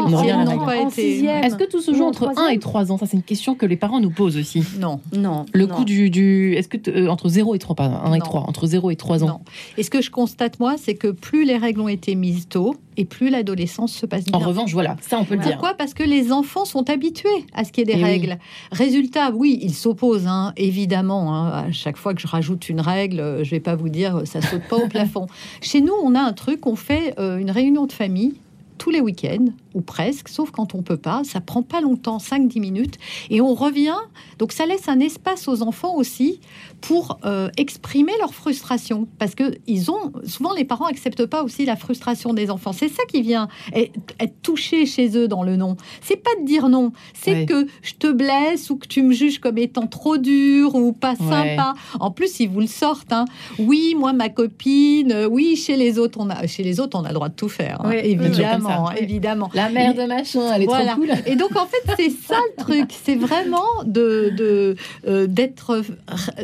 Est-ce que tout se joue entre 1 et 3 ans Ça, c'est une question que les parents nous posent aussi. Non. Non. Le coût du. du Est-ce que euh, entre 0 et 3, pas 1 et 3, entre 0 et 3 ans non. Et ce que je constate, moi, c'est que plus les règles ont été mises tôt, et plus l'adolescence se passe bien. En revanche, voilà, ça on peut le dire. Pourquoi? Parce que les enfants sont habitués à ce qu'il y ait des règles. Résultat, oui, ils s'opposent, hein, évidemment. Hein. à chaque fois que je rajoute une règle, euh, je vais pas vous dire, ça saute pas au plafond. Chez nous, on a un truc, on fait euh, une réunion de famille tous les week-ends, ou presque, sauf quand on peut pas. Ça prend pas longtemps, 5-10 minutes, et on revient. Donc ça laisse un espace aux enfants aussi pour euh, exprimer leur frustration, parce que ils ont souvent les parents acceptent pas aussi la frustration des enfants. C'est ça qui vient être touché chez eux dans le non. C'est pas de dire non, c'est que je te blesse ou que tu me juges comme étant trop dur ou pas sympa. En plus, ils vous le sortent. Hein. Oui, moi ma copine. Oui, chez les autres, on a chez les autres, on a le droit de tout faire. Hein. évidemment, évidemment. La mère de machin, elle est trop cool. Et donc en fait, c'est ça le truc, c'est vraiment de euh, d'être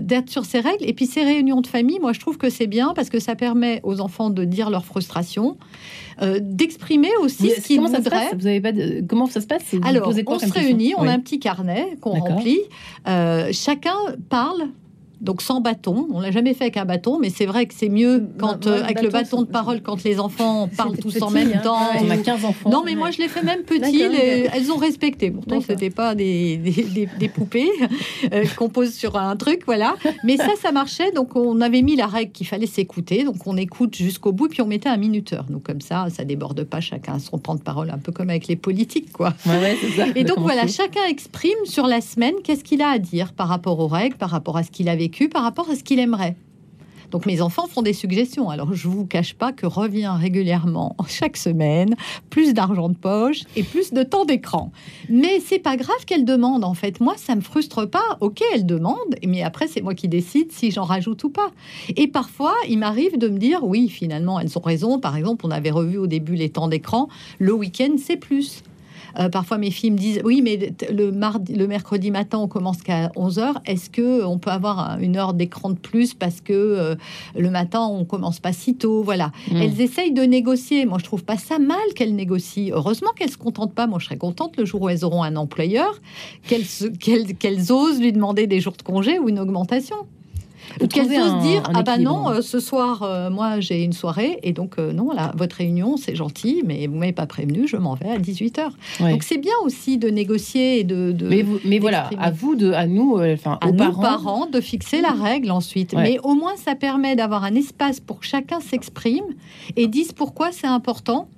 d'être sur ces règles. Et puis ces réunions de famille, moi je trouve que c'est bien parce que ça permet aux enfants de dire leur frustration, euh, d'exprimer aussi ce qu'ils voudraient. Vous avez pas comment ça se passe? Alors, on se réunit, on a un petit carnet qu'on remplit. Euh, chacun parle donc sans bâton. On l'a jamais fait avec un bâton, mais c'est vrai que c'est mieux euh, avec le bâton de parole quand les enfants parlent tous en même hein. temps. On a 15 enfants. Non, mais moi je les fais même petits. elles ont respecté. Pourtant, c'était pas des, des, poupées euh, qu'on pose sur un truc, voilà. Mais ça, ça marchait. Donc on avait mis la règle qu'il fallait s'écouter. Donc on écoute jusqu'au bout, puis on mettait un minuteur. Donc comme ça, ça déborde pas. Chacun son temps de parole, un peu comme avec les politiques, quoi. Et donc voilà, chacun exprime sur la semaine qu'est-ce qu'il a à dire par rapport aux règles, par rapport à ce qu'il a par rapport à ce qu'il aimerait. Donc mes enfants font des suggestions. Alors je vous cache pas que revient régulièrement chaque semaine plus d'argent de poche et plus de temps d'écran. Mais c'est pas grave qu'elle demande en fait. Moi ça me frustre pas. Ok, elle demande, mais après c'est moi qui décide si j'en rajoute ou pas. Et parfois il m'arrive de me dire oui finalement elles ont raison. Par exemple on avait revu au début les temps d'écran. Le week-end c'est plus. Euh, parfois, mes filles me disent Oui, mais le, mardi, le mercredi matin, on commence qu'à 11h. Est-ce que on peut avoir une heure d'écran de plus parce que euh, le matin, on commence pas si tôt? Voilà. Mm. Elles essayent de négocier. Moi, je trouve pas ça mal qu'elles négocient. Heureusement qu'elles se contentent pas. Moi, je serais contente le jour où elles auront un employeur, qu'elles osent lui demander des jours de congé ou une augmentation. Ou qu'elles osent dire ah bah non, euh, ce soir, euh, moi j'ai une soirée et donc euh, non, là, votre réunion c'est gentil, mais vous m'avez pas prévenu, je m'en vais à 18h. Donc c'est bien aussi de négocier et de. mais, mais voilà, à vous, de, à nous, enfin, aux parents. parents. de fixer la règle ensuite. Mais au moins ça permet d'avoir un espace pour que chacun s'exprime et dise pourquoi c'est important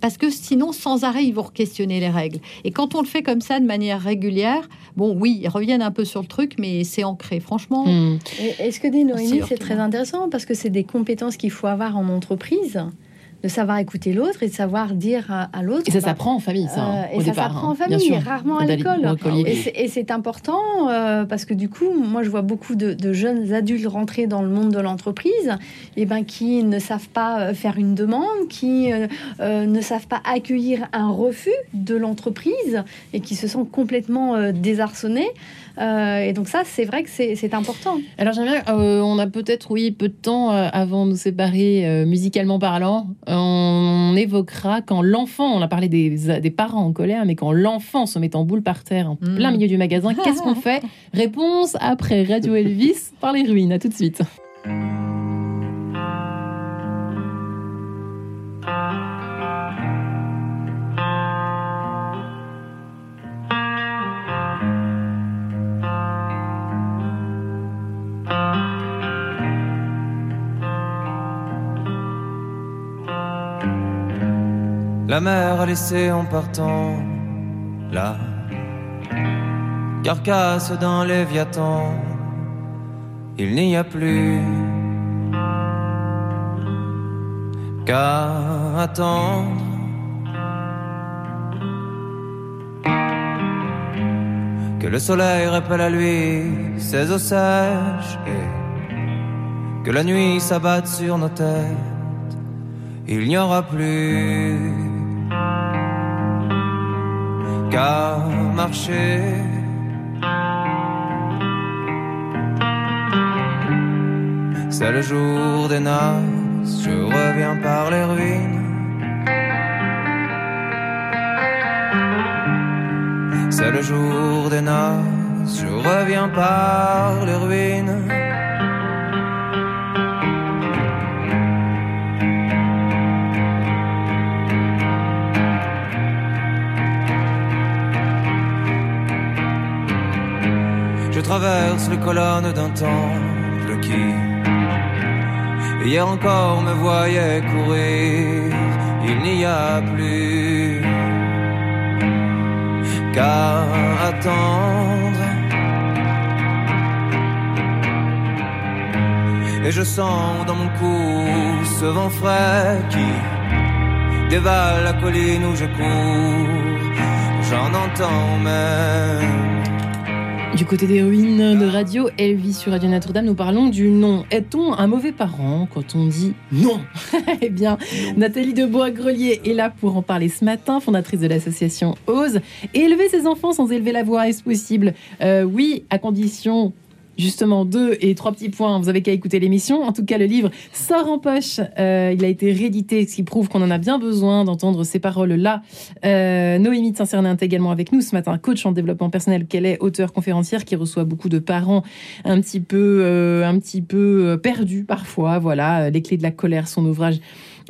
parce que sinon, sans arrêt, ils vont questionner les règles. Et quand on le fait comme ça de manière régulière, bon, oui, ils reviennent un peu sur le truc, mais c'est ancré, franchement. Hmm. est ce que dit Noémie, c'est très intéressant parce que c'est des compétences qu'il faut avoir en entreprise de savoir écouter l'autre et de savoir dire à, l'autre. Et ça bah, s'apprend en famille, ça. Euh, et ça s'apprend en hein, famille, rarement à l'école. Et c'est important euh, parce que du coup, moi, je vois beaucoup de, jeunes adultes rentrer dans le monde de l'entreprise, et ben qui ne savent pas euh, faire une demande, qui ne savent pas accueillir un refus de l'entreprise et qui se sont complètement désarçonnés. Et donc ça, c'est vrai que c'est important. Alors j'aimerais, on a peut-être, oui, peu de temps avant de nous séparer, musicalement parlant on évoquera quand l'enfant, on a parlé des, parents en colère, mais quand l'enfant se met en boule par terre en plein mm. milieu du magasin, qu'est-ce qu'on fait? Réponse après Radio Elvis par les ruines. À tout de suite. La mer a laissé en partant la carcasse dans Léviathan. Il n'y a plus qu'à attendre. Que le soleil rappelle à lui ses eaux sèches et que la nuit s'abatte sur nos têtes. Il n'y aura plus marcher. C'est le jour des noces, je reviens par les ruines. C'est le jour des noces, je reviens par les ruines. Traverse les colonnes d'un temple qui, hier encore, me voyait courir. Il n'y a plus qu'à attendre. Et je sens dans mon cou ce vent frais qui dévale la colline où je cours. J'en entends même du côté des ruines de radio Elvis sur Radio Notre-Dame, nous parlons du non. Est-on un mauvais parent quand on dit non? Eh bien, Nathalie Debois-Grelier est là pour en parler ce matin, fondatrice de l'association Ose. élever ses enfants sans élever la voix, est-ce possible? Euh, Oui, à condition Justement, deux et trois petits points, vous avez qu'à écouter l'émission. En tout cas, le livre sort en poche. Euh, il a été réédité, ce qui prouve qu'on en a bien besoin d'entendre ces paroles-là. Euh, Noémie de Saint-Cernin est également avec nous ce matin, coach en développement personnel qu'elle est, auteur conférencière qui reçoit beaucoup de parents un petit peu, euh, un petit peu perdus parfois. Voilà, les clés de la colère, son ouvrage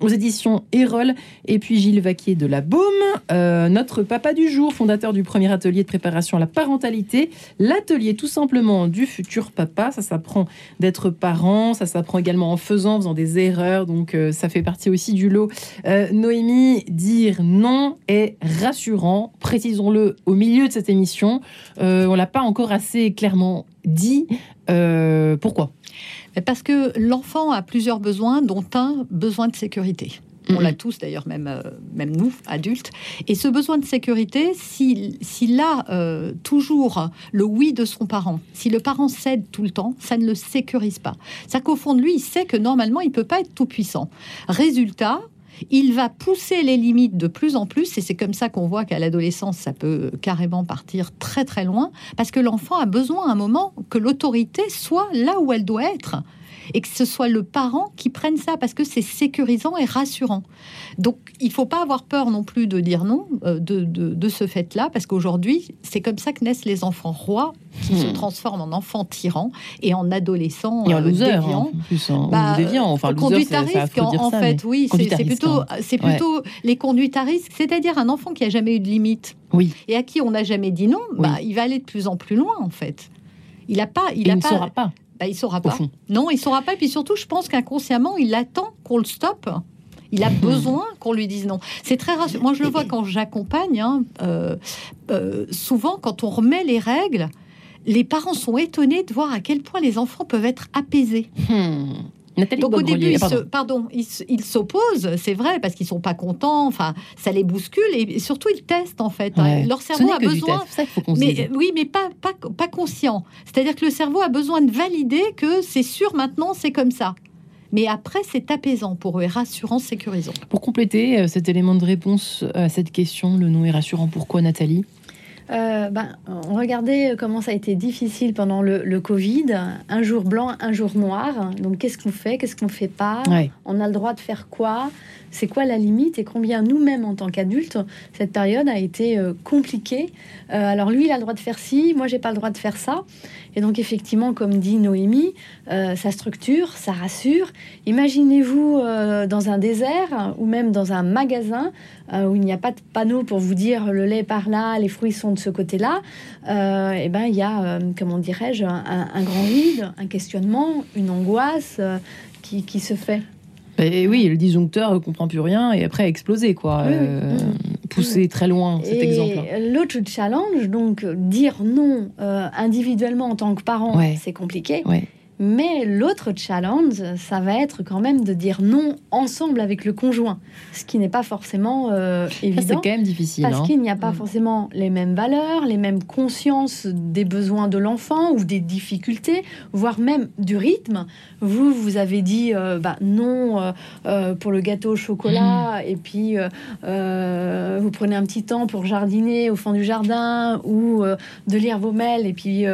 aux éditions Erol. Et puis Gilles Vaquier de la Baume, euh, notre papa du jour, fondateur du premier atelier de préparation à la parentalité. L'atelier tout simplement du futur papa. Ça s'apprend d'être parent, ça s'apprend également en faisant, en faisant des erreurs. Donc euh, ça fait partie aussi du lot. Euh, Noémie, dire non est rassurant. Précisons-le au milieu de cette émission. on l'a pas encore assez clairement dit. pourquoi? Parce que l'enfant a plusieurs besoins, dont un besoin de sécurité. On l'a tous d'ailleurs, même, euh, même nous, adultes. Et ce besoin de sécurité, s'il a euh, toujours le oui de son parent, si le parent cède tout le temps, ça ne le sécurise pas. C'est-à-dire qu'au fond de lui, il sait que normalement, il ne peut pas être tout puissant. Résultat, il va pousser les limites de plus en plus, et c'est comme ça qu'on voit qu'à l'adolescence, ça peut carrément partir très très loin, parce que l'enfant a besoin à un moment que l'autorité soit là où elle doit être et que ce soit le parent qui prenne ça parce que c'est sécurisant et rassurant. Donc il faut pas avoir peur non plus de dire non euh, de, ce fait-là parce qu'aujourd'hui c'est comme ça que naissent les enfants rois qui se hmm. transforment en enfants tyrans et en adolescents et en euh, loser, déviants. En plus, en, bah, enfin, conduite à risque, en, fait, oui, c'est plutôt, hein. c'est plutôt les conduites à risque, c'est-à-dire un enfant qui a jamais eu de limite, oui. et à qui on n'a jamais dit non, bah, il va aller de plus en plus loin, en fait. Il a pas, il, a ne pas, saura pas. Bah, il saura pas. Non, il saura pas. Et puis surtout, je pense qu'inconsciemment, il attend qu'on le stoppe. Il a besoin qu'on lui dise non. C'est très rassurant. Moi, je le vois quand j'accompagne. Hein, euh, euh, souvent, quand on remet les règles, les parents sont étonnés de voir à quel point les enfants peuvent être apaisés. Hmm. Donc au début, ils pardon. ils s'opposent, c'est vrai, parce qu'ils sont pas contents. Enfin, ça les bouscule et surtout ils testent en fait. Hein. Leur cerveau a besoin, mais oui, mais pas pas, pas conscient. C'est-à-dire que le cerveau a besoin de valider que c'est sûr maintenant, c'est comme ça. Mais après, c'est apaisant pour eux et rassurant, sécurisant. Pour compléter euh, cet élément de réponse à cette question, le nom est rassurant. Pourquoi, Nathalie? Euh, ben, on regardait comment ça a été difficile pendant le, Covid. Un jour blanc, un jour noir. Donc, qu'est-ce qu'on fait? Qu'est-ce qu'on fait pas? On a le droit de faire quoi? C'est quoi la limite Et combien nous-mêmes, en tant qu'adultes, cette période a été euh, compliquée? Euh, Alors, lui, il a le droit de faire ci. Moi, j'ai pas le droit de faire ça. Et donc, effectivement, comme dit Noémie, ça structure, ça rassure. Imaginez-vous dans un désert ou même dans un magasin où il n'y a pas de panneau pour vous dire le lait par là, les fruits sont de ce côté-là, euh, eh ben, il y a, euh, comment dirais-je, un, grand vide, un questionnement, une angoisse euh, qui, se fait. Et oui, le disjoncteur ne comprend plus rien et après a explosé, quoi. pousser très loin, cet et exemple. L'autre challenge, donc dire non individuellement en tant que parent, c'est compliqué. Ouais. Mais l'autre challenge, ça va être quand même de dire non ensemble avec le conjoint, ce qui n'est pas forcément euh, évident. C'est quand même difficile. Parce hein. qu'il n'y a pas mm. forcément les mêmes valeurs, les mêmes consciences des besoins de l'enfant ou des difficultés, voire même du rythme. Vous, vous avez dit euh, bah, non euh, pour le gâteau au chocolat, mm. et puis vous prenez un petit temps pour jardiner au fond du jardin ou de lire vos mails, et puis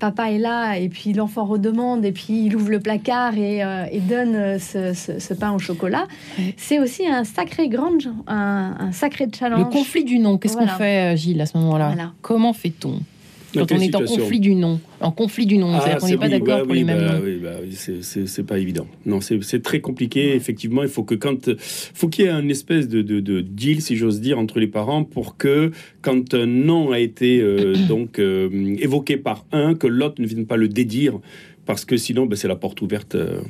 papa est là, et puis l'enfant redemande et puis il ouvre le placard et, euh, donne euh, ce, pain au chocolat. C'est aussi un sacré grand, un, sacré challenge. Le conflit du nom, qu'est-ce qu'on fait, euh, Gilles, à ce moment-là? Comment fait-on? Quand on est en conflit du nom, en conflit du nom, c'est-à-dire qu'on n'est pas d'accord pour les mêmes bah noms. Oui, bah c'est pas évident. Non, c'est très compliqué. Effectivement, il faut que quand, faut qu'il y ait un espèce de, de, deal, si j'ose dire, entre les parents, pour que quand un nom a été donc évoqué par un, que l'autre ne vienne pas le dédire parce que sinon, ben, c'est la porte ouverte euh,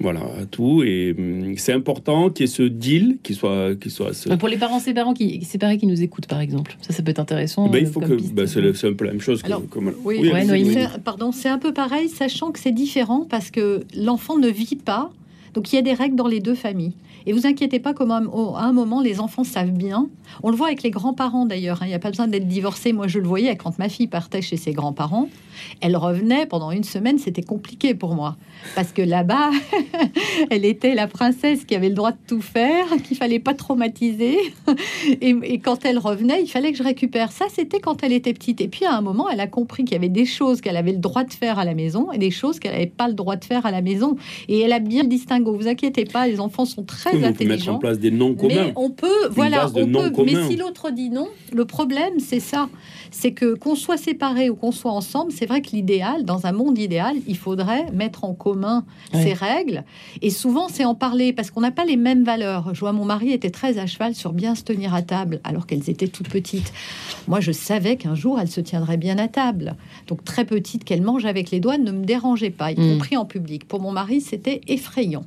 voilà, à tout. Et hum, c'est important qu'il y ait ce deal, qui soit... Qui soit Pour les parents séparés qui, séparés qui nous écoutent, par exemple, ça, ça peut être intéressant. Ben, il euh, faut que... Ben, c'est un peu la même chose. oui, pardon, c'est un peu pareil, sachant que c'est différent parce que l'enfant ne vit pas. Donc il y a des règles dans les deux familles. Et vous inquiétez pas, comme à un moment, les enfants savent bien. On le voit avec les grands-parents d'ailleurs. Hein. Il n'y a pas besoin d'être divorcé. Moi, je le voyais quand ma fille partait chez ses grands-parents. Elle revenait pendant une semaine. C'était compliqué pour moi. Parce que là-bas, elle était la princesse qui avait le droit de tout faire, qu'il fallait pas traumatiser. Et, quand elle revenait, il fallait que je récupère. Ça, c'était quand elle était petite. Et puis à un moment, elle a compris qu'il y avait des choses qu'elle avait le droit de faire à la maison et des choses qu'elle n'avait pas le droit de faire à la maison. Et elle a bien distingué. Vous inquiétez pas, les enfants sont très on peut mettre en place des noms communs. Mais on peut, voilà, on peut. Mais si l'autre dit non, le problème, c'est ça. C'est que qu'on soit séparés ou qu'on soit ensemble, c'est vrai que l'idéal, dans un monde idéal, il faudrait mettre en commun ces règles. Et souvent, c'est en parler parce qu'on n'a pas les mêmes valeurs. Je vois mon mari était très à cheval sur bien se tenir à table alors qu'elles étaient toutes petites. Moi, je savais qu'un jour, elle se tiendrait bien à table. Donc très petite, qu'elle mange avec les doigts ne me dérangeait pas, y hmm. compris en public. Pour mon mari, c'était effrayant.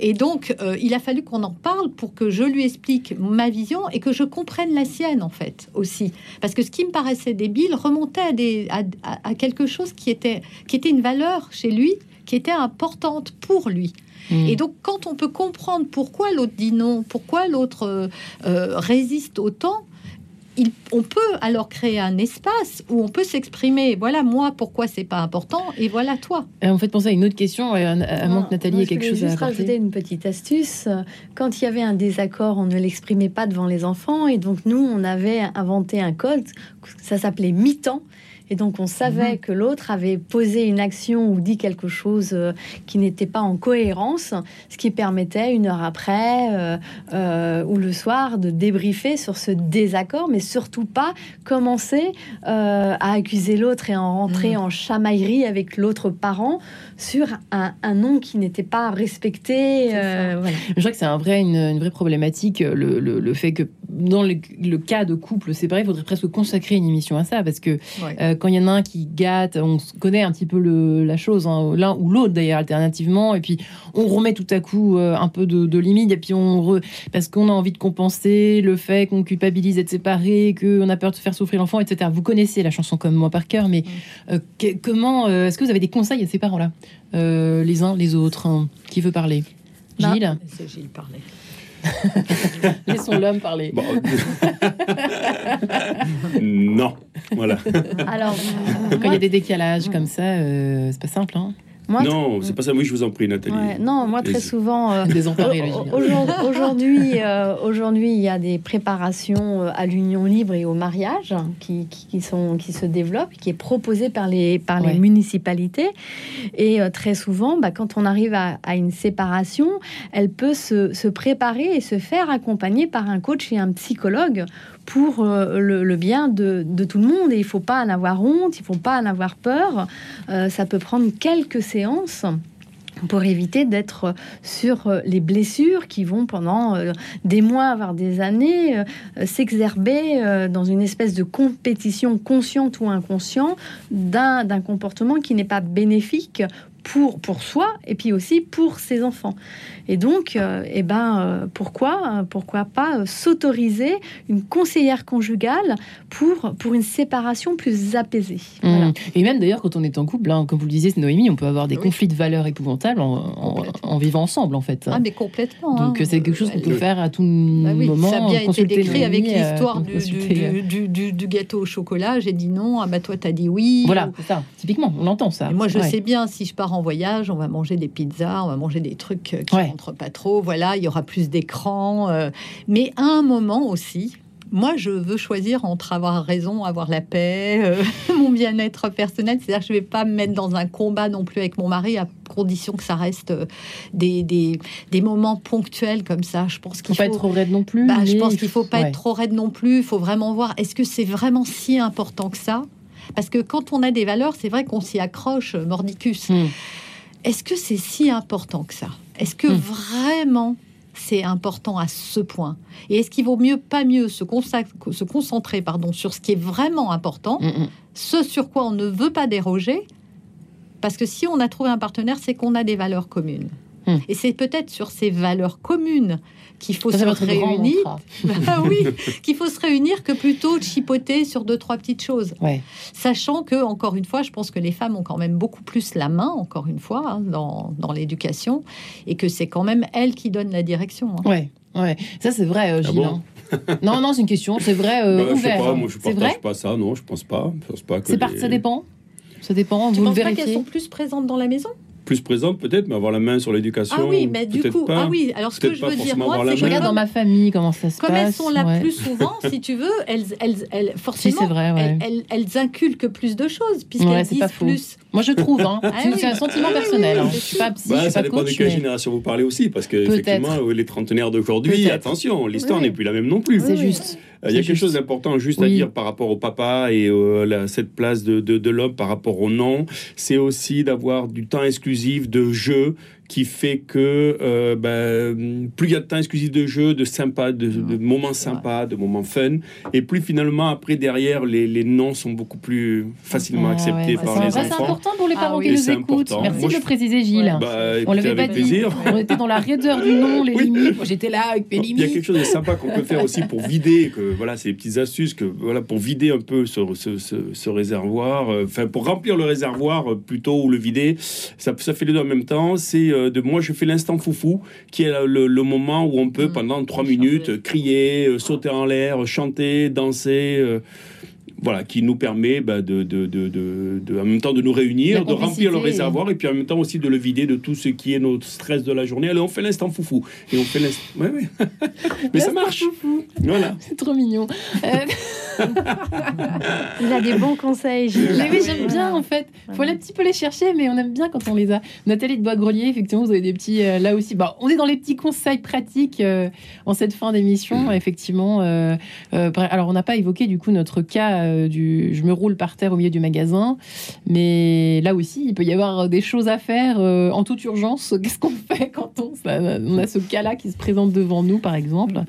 Et donc, euh, il a fallu qu'on en parle pour que je lui explique ma vision et que je comprenne la sienne, en fait, aussi. Parce que ce qui me paraissait débile remontait à, des, à, quelque chose qui était, qui était une valeur chez lui, qui était importante pour lui. Mmh. Et donc, quand on peut comprendre pourquoi l'autre dit non, pourquoi l'autre euh, euh, résiste autant, on peut alors créer un espace où on peut s'exprimer. Voilà moi pourquoi c'est pas important et voilà toi. Et en fait, penser à une autre question, à, moins que Nathalie ait quelque chose juste à rajouter une petite astuce. Quand il y avait un désaccord, on ne l'exprimait pas devant les enfants et donc nous, on avait inventé un code. Ça s'appelait mi-temps et donc, on savait mhm. que l'autre avait posé une action ou dit quelque chose euh, qui n'était pas en cohérence, ce qui permettait une heure après euh, euh, ou le soir de débriefer sur ce désaccord, mais surtout pas commencer à accuser l'autre et en rentrer mhm. en chamaillerie avec l'autre parent sur un, nom qui n'était pas respecté. Je crois que c'est un vrai, une, vraie problématique, le, fait que dans le, cas de couple séparé, il faudrait presque consacrer une émission à ça, parce que quand il y en a un qui gâte, on connaît un petit peu le, la chose, hein, l'un ou l'autre d'ailleurs, alternativement, et puis on remet tout à coup euh, un peu de, limite, et puis on parce qu'on a envie de compenser le fait qu'on culpabilise d'être séparé, qu'on a peur de faire souffrir l'enfant, etc. Vous connaissez la chanson comme moi par cœur, mais euh, comment euh, est-ce que vous avez des conseils à ces parents-là, les uns, les autres hein, Qui veut parler? Bah, Gilles? C'est Gilles parler. Laissons l'homme parler. non, voilà. Alors, quand il y a des décalages comme ça, euh, c'est pas simple. Hein non, c'est pas ça. Oui, je vous en prie, Nathalie. non, moi très souvent. Euh, aujourd'hui, euh, aujourd'hui, il y a des préparations euh, à l'union libre et au mariage qui, qui, sont qui se développent, qui est proposé par les par les municipalités. Et très souvent, bah, quand on arrive à, à, une séparation, elle peut se, se préparer et se faire accompagner par un coach et un psychologue pour euh, le, bien de, tout le monde. Et il ne faut pas en avoir honte, il ne faut pas en avoir peur. Euh, ça peut prendre quelques séances pour éviter d'être sur euh, les blessures qui vont pendant des mois, voire des années, s'exerber dans une espèce de compétition consciente ou inconsciente d'un comportement qui n'est pas bénéfique pour, pour soi et puis aussi pour ses enfants. Et donc, euh, eh ben, euh, pourquoi, euh, pourquoi pas s'autoriser une conseillère conjugale pour, pour une séparation plus apaisée. Mmh. Et même d'ailleurs, quand on est en couple, hein, comme vous le disiez, Noémie, on peut avoir des conflits de valeurs épouvantables en, vivant ensemble, en fait. Ah, mais complètement. Donc, hein. c'est quelque chose qu'on peut faire à tout bah moment. Ça a bien été décrit avec l'histoire du, du, du, gâteau au chocolat. J'ai dit non, ah bah toi, t'as dit oui. Voilà, c'est ça. Typiquement, on entend ça. moi, je sais bien, si je pars en voyage, on va manger des pizzas, on va manger des trucs qui rentrent pas trop. Voilà, il y aura plus d'écran. Euh. mais à un moment aussi, moi, je veux choisir entre avoir raison, avoir la paix, euh, mon bien-être personnel. C'est-à-dire que je ne vais pas me mettre dans un combat non plus avec mon mari, à condition que ça reste euh, des, des, des moments ponctuels comme ça. Je pense qu'il faut pas être trop raide non plus. Bah, je pense qu'il faut pas être trop raide non plus. Il faut vraiment voir est-ce que c'est vraiment si important que ça? Parce que quand on a des valeurs, c'est vrai qu'on s'y accroche mordicus. Hmm. Est-ce que c'est si important que ça? Est-ce que hmm. vraiment c'est important à ce point? Et est-ce qu'il vaut mieux, pas mieux, se, se concentrer pardon, sur ce qui est vraiment important, hmm. ce sur quoi on ne veut pas déroger? Parce que si on a trouvé un partenaire, c'est qu'on a des valeurs communes. Et c'est peut-être sur ces valeurs communes qu'il faut se réunir. Ah oui, qu'il faut se réunir que plutôt chipoter sur deux trois petites choses. Sachant que encore une fois, je pense que les femmes ont quand même beaucoup plus la main, encore une fois, hein, dans, dans l'éducation, et que c'est quand même elles qui donnent la direction. Hein. Ouais, ouais, ça c'est vrai, euh, ah Gilles. Hein. non, non, c'est une question, c'est vrai. Euh, bah, ouvert, je sais pas, moi je partage pas ça, non, je pense pas. Je pense pas que les... Ça dépend. Ça dépend. Tu vous penses pas qu'elles sont plus présentes dans la maison? Plus présente peut-être, mais avoir la main sur l'éducation. Ah oui, mais du coup, ah oui. Alors ce que je veux dire moi, c'est que je regarde dans ma famille comment ça se passe. Comme elles sont là plus souvent, si tu veux, elles, elles, elles forcément, vrai, elles, elles, inculquent plus de choses puisqu'elles disent plus. Moi, je trouve. Hein. Ah c'est un sentiment personnel. Hein. Je suis pas psy, bah, je suis ça dépend de quelle génération vous parlez aussi, parce que effectivement, les trentenaires d'aujourd'hui, attention, l'histoire n'est plus la même non plus. C'est juste. Euh, il y a quelque chose d'important juste à dire par rapport au papa et à cette place de, de, de l'homme par rapport au non. C'est aussi d'avoir du temps exclusif de jeu qui fait que euh, ben, plus il y a de temps exclusif de jeu, de sympa, de, de moments sympas, de moments fun, et plus finalement après derrière les, les noms sont beaucoup plus facilement Ah, acceptés ouais. par C'est les vrai, c'est enfants. important pour les Ah parents oui. qui nous c'est écoutent. important. Merci Moi, de le préciser, Gilles. Bah, On l'avait pas avec dit. plaisir. On était dans la raideur du nom, les Oui. limites. J'étais là avec mes Il y a limites. quelque chose de sympa qu'on peut faire aussi pour vider, que voilà, c'est des petites astuces que voilà pour vider un peu ce, ce- ce- ce réservoir, euh, enfin pour remplir le réservoir euh, plutôt ou le vider, ça, ça fait les deux en même temps. C'est de moi je fais l'instant foufou, qui est le, le moment où on peut Mmh. pendant trois minutes euh, crier, euh, sauter en l'air, chanter, danser. Voilà, qui nous permet bah, de, de, de, de- de- en même temps de nous réunir, de remplir le réservoir et puis en même temps aussi de le vider de tout ce qui est notre stress de la journée. Allez, on fait l'instant foufou et on fait l'instant. Ouais, ouais. Mais ça marche. Voilà. C'est trop mignon. Euh, Il a des bons conseils, Gilles. mais oui, j'aime bien en fait. Faut aller un petit peu les chercher, mais on aime bien quand on les a. Nathalie de Bois-Grelier, effectivement, vous avez des petits euh, là aussi. Bah, on est dans les petits conseils pratiques euh, en cette fin d'émission, effectivement. euh, euh, alors, on n'a pas évoqué du coup notre cas euh, du je me roule par terre au milieu du magasin, mais là aussi, il peut y avoir des choses à faire euh, en toute urgence. Qu'est-ce qu'on fait quand on, ça- on a ce cas-là qui se présente devant nous, par exemple?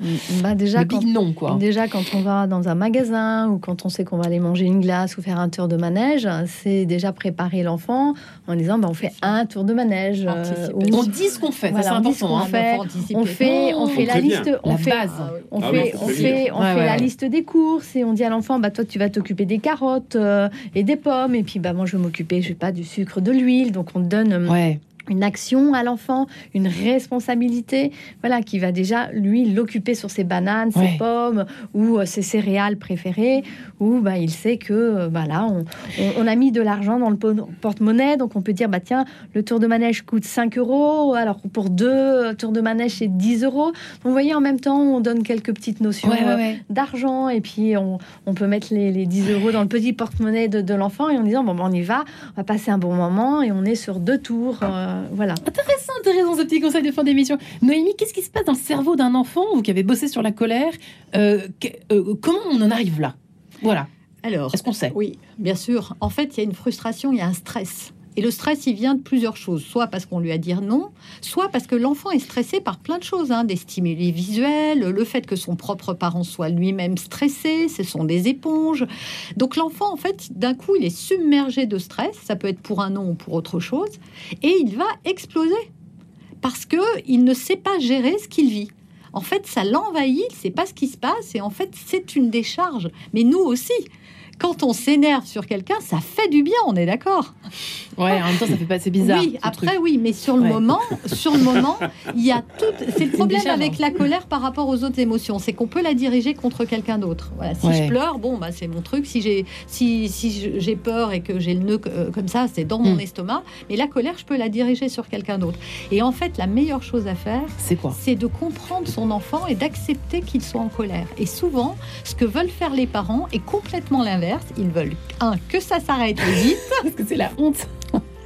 Bah, déjà, Le quand, big non, quoi. déjà, quand on va dans un magasin ou quand on sait qu'on va aller manger une glace ou faire un tour de manège, c'est déjà préparer l'enfant en disant bah, on fait un tour de manège. euh, On dit ce qu'on fait, Voilà, c'est important. hein. fait. on fait, on Oh, fait on la prévient. liste, on La fait, base. on Ah oui, fait, on fait, on Ouais, fait ouais. la liste des courses et on dit à l'enfant bah toi tu vas t'occuper des carottes euh, et des pommes et puis bah moi je vais m'occuper je sais pas du sucre, de l'huile donc on donne euh, Ouais. Une action à l'enfant, une responsabilité, voilà, qui va déjà lui l'occuper sur ses bananes, ses Ouais. pommes ou euh, ses céréales préférées, où bah, il sait que euh, bah, là, on, on- on a mis de l'argent dans le po- porte-monnaie, donc on peut dire bah tiens, le tour de manège coûte 5 euros, alors pour deux euh, tours de manège c'est 10 euros. Donc, vous voyez, en même temps, on donne quelques petites notions Ouais, ouais, ouais. d'argent et puis on, on peut mettre les, les 10 euros dans le petit porte-monnaie de, de l'enfant et en disant bon, ben, on y va, on va passer un bon moment et on est sur deux tours, euh, voilà. Intéressant, intéressant ce petit conseil de fin d'émission. Noémie, qu'est-ce qui se passe dans le cerveau d'un enfant, vous qui avez bossé sur la colère euh, que- euh, Comment on en arrive là? Voilà. Alors, Est-ce qu'on sait? oui, bien sûr. En fait, il y a une frustration, il y a un stress. Et le stress, il vient de plusieurs choses. Soit parce qu'on lui a dit non, soit parce que l'enfant est stressé par plein de choses, hein, des stimuli visuels, le fait que son propre parent soit lui-même stressé, ce sont des éponges. Donc l'enfant, en fait, d'un coup, il est submergé de stress. Ça peut être pour un non ou pour autre chose, et il va exploser parce que il ne sait pas gérer ce qu'il vit. En fait, ça l'envahit, il ne sait pas ce qui se passe, et en fait, c'est une décharge. Mais nous aussi, quand on s'énerve sur quelqu'un, ça fait du bien, on est d'accord Ouais, en même temps, ça fait pas, c'est bizarre. oui, après truc. oui, mais sur le Ouais. moment, sur le moment, il y a tout. C'est le problème avec la colère par rapport aux autres émotions, c'est qu'on peut la diriger contre quelqu'un d'autre. Voilà, si Ouais. je pleure, bon bah c'est mon truc. Si j'ai si j'ai peur et que j'ai le nœud euh, comme ça, c'est dans mon Mm. estomac. Mais la colère, je peux la diriger sur quelqu'un d'autre. Et en fait, la meilleure chose à faire, C'est quoi? c'est de comprendre son enfant et d'accepter qu'il soit en colère. Et souvent, ce que veulent faire les parents est complètement l'inverse. Ils veulent un que ça s'arrête vite. Parce que c'est la honte.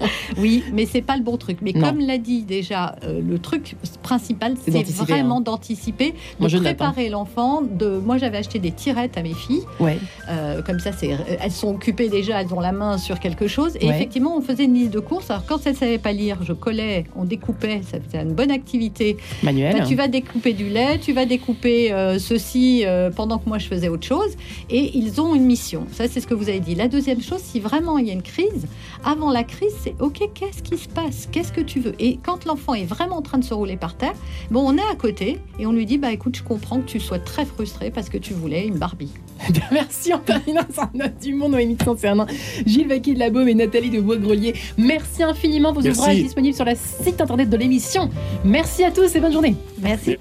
Oui, mais c'est pas le bon truc. Mais Non. comme l'a dit déjà, euh, le truc principal, C'est vraiment d'anticiper, de Moi, hein. préparer l'enfant. De, moi, j'avais acheté des tirettes à mes filles. Ouais. Euh, comme ça, c'est, elles sont occupées déjà, elles ont la main sur quelque chose. Et Ouais. effectivement, on faisait une liste de courses. Alors, quand elles ne savaient pas lire, je collais, on découpait. Ça faisait une bonne activité. Manuel. Bah, tu vas découper du lait, tu vas découper euh, ceci euh, pendant que moi je faisais autre chose. Et ils ont une mission. Ça, c'est ce que vous avez dit. La deuxième chose, si vraiment il y a une crise, avant la crise, c'est OK, qu'est-ce qui se passe? Qu'est-ce que tu veux? Et quand l'enfant est vraiment en train de se rouler par terre, bon, on est à côté et on lui dit bah écoute, je comprends que tu sois très frustré parce que tu voulais une Barbie. Eh bien, Merci en terminant sur note du monde, Noémie de Saint-Cernin, Gilles Vaquier de la Baume et Nathalie de Bois-Grelier. Merci infiniment. Vos Merci. ouvrages disponibles sur le site internet de l'émission. Merci à tous et bonne journée. Merci.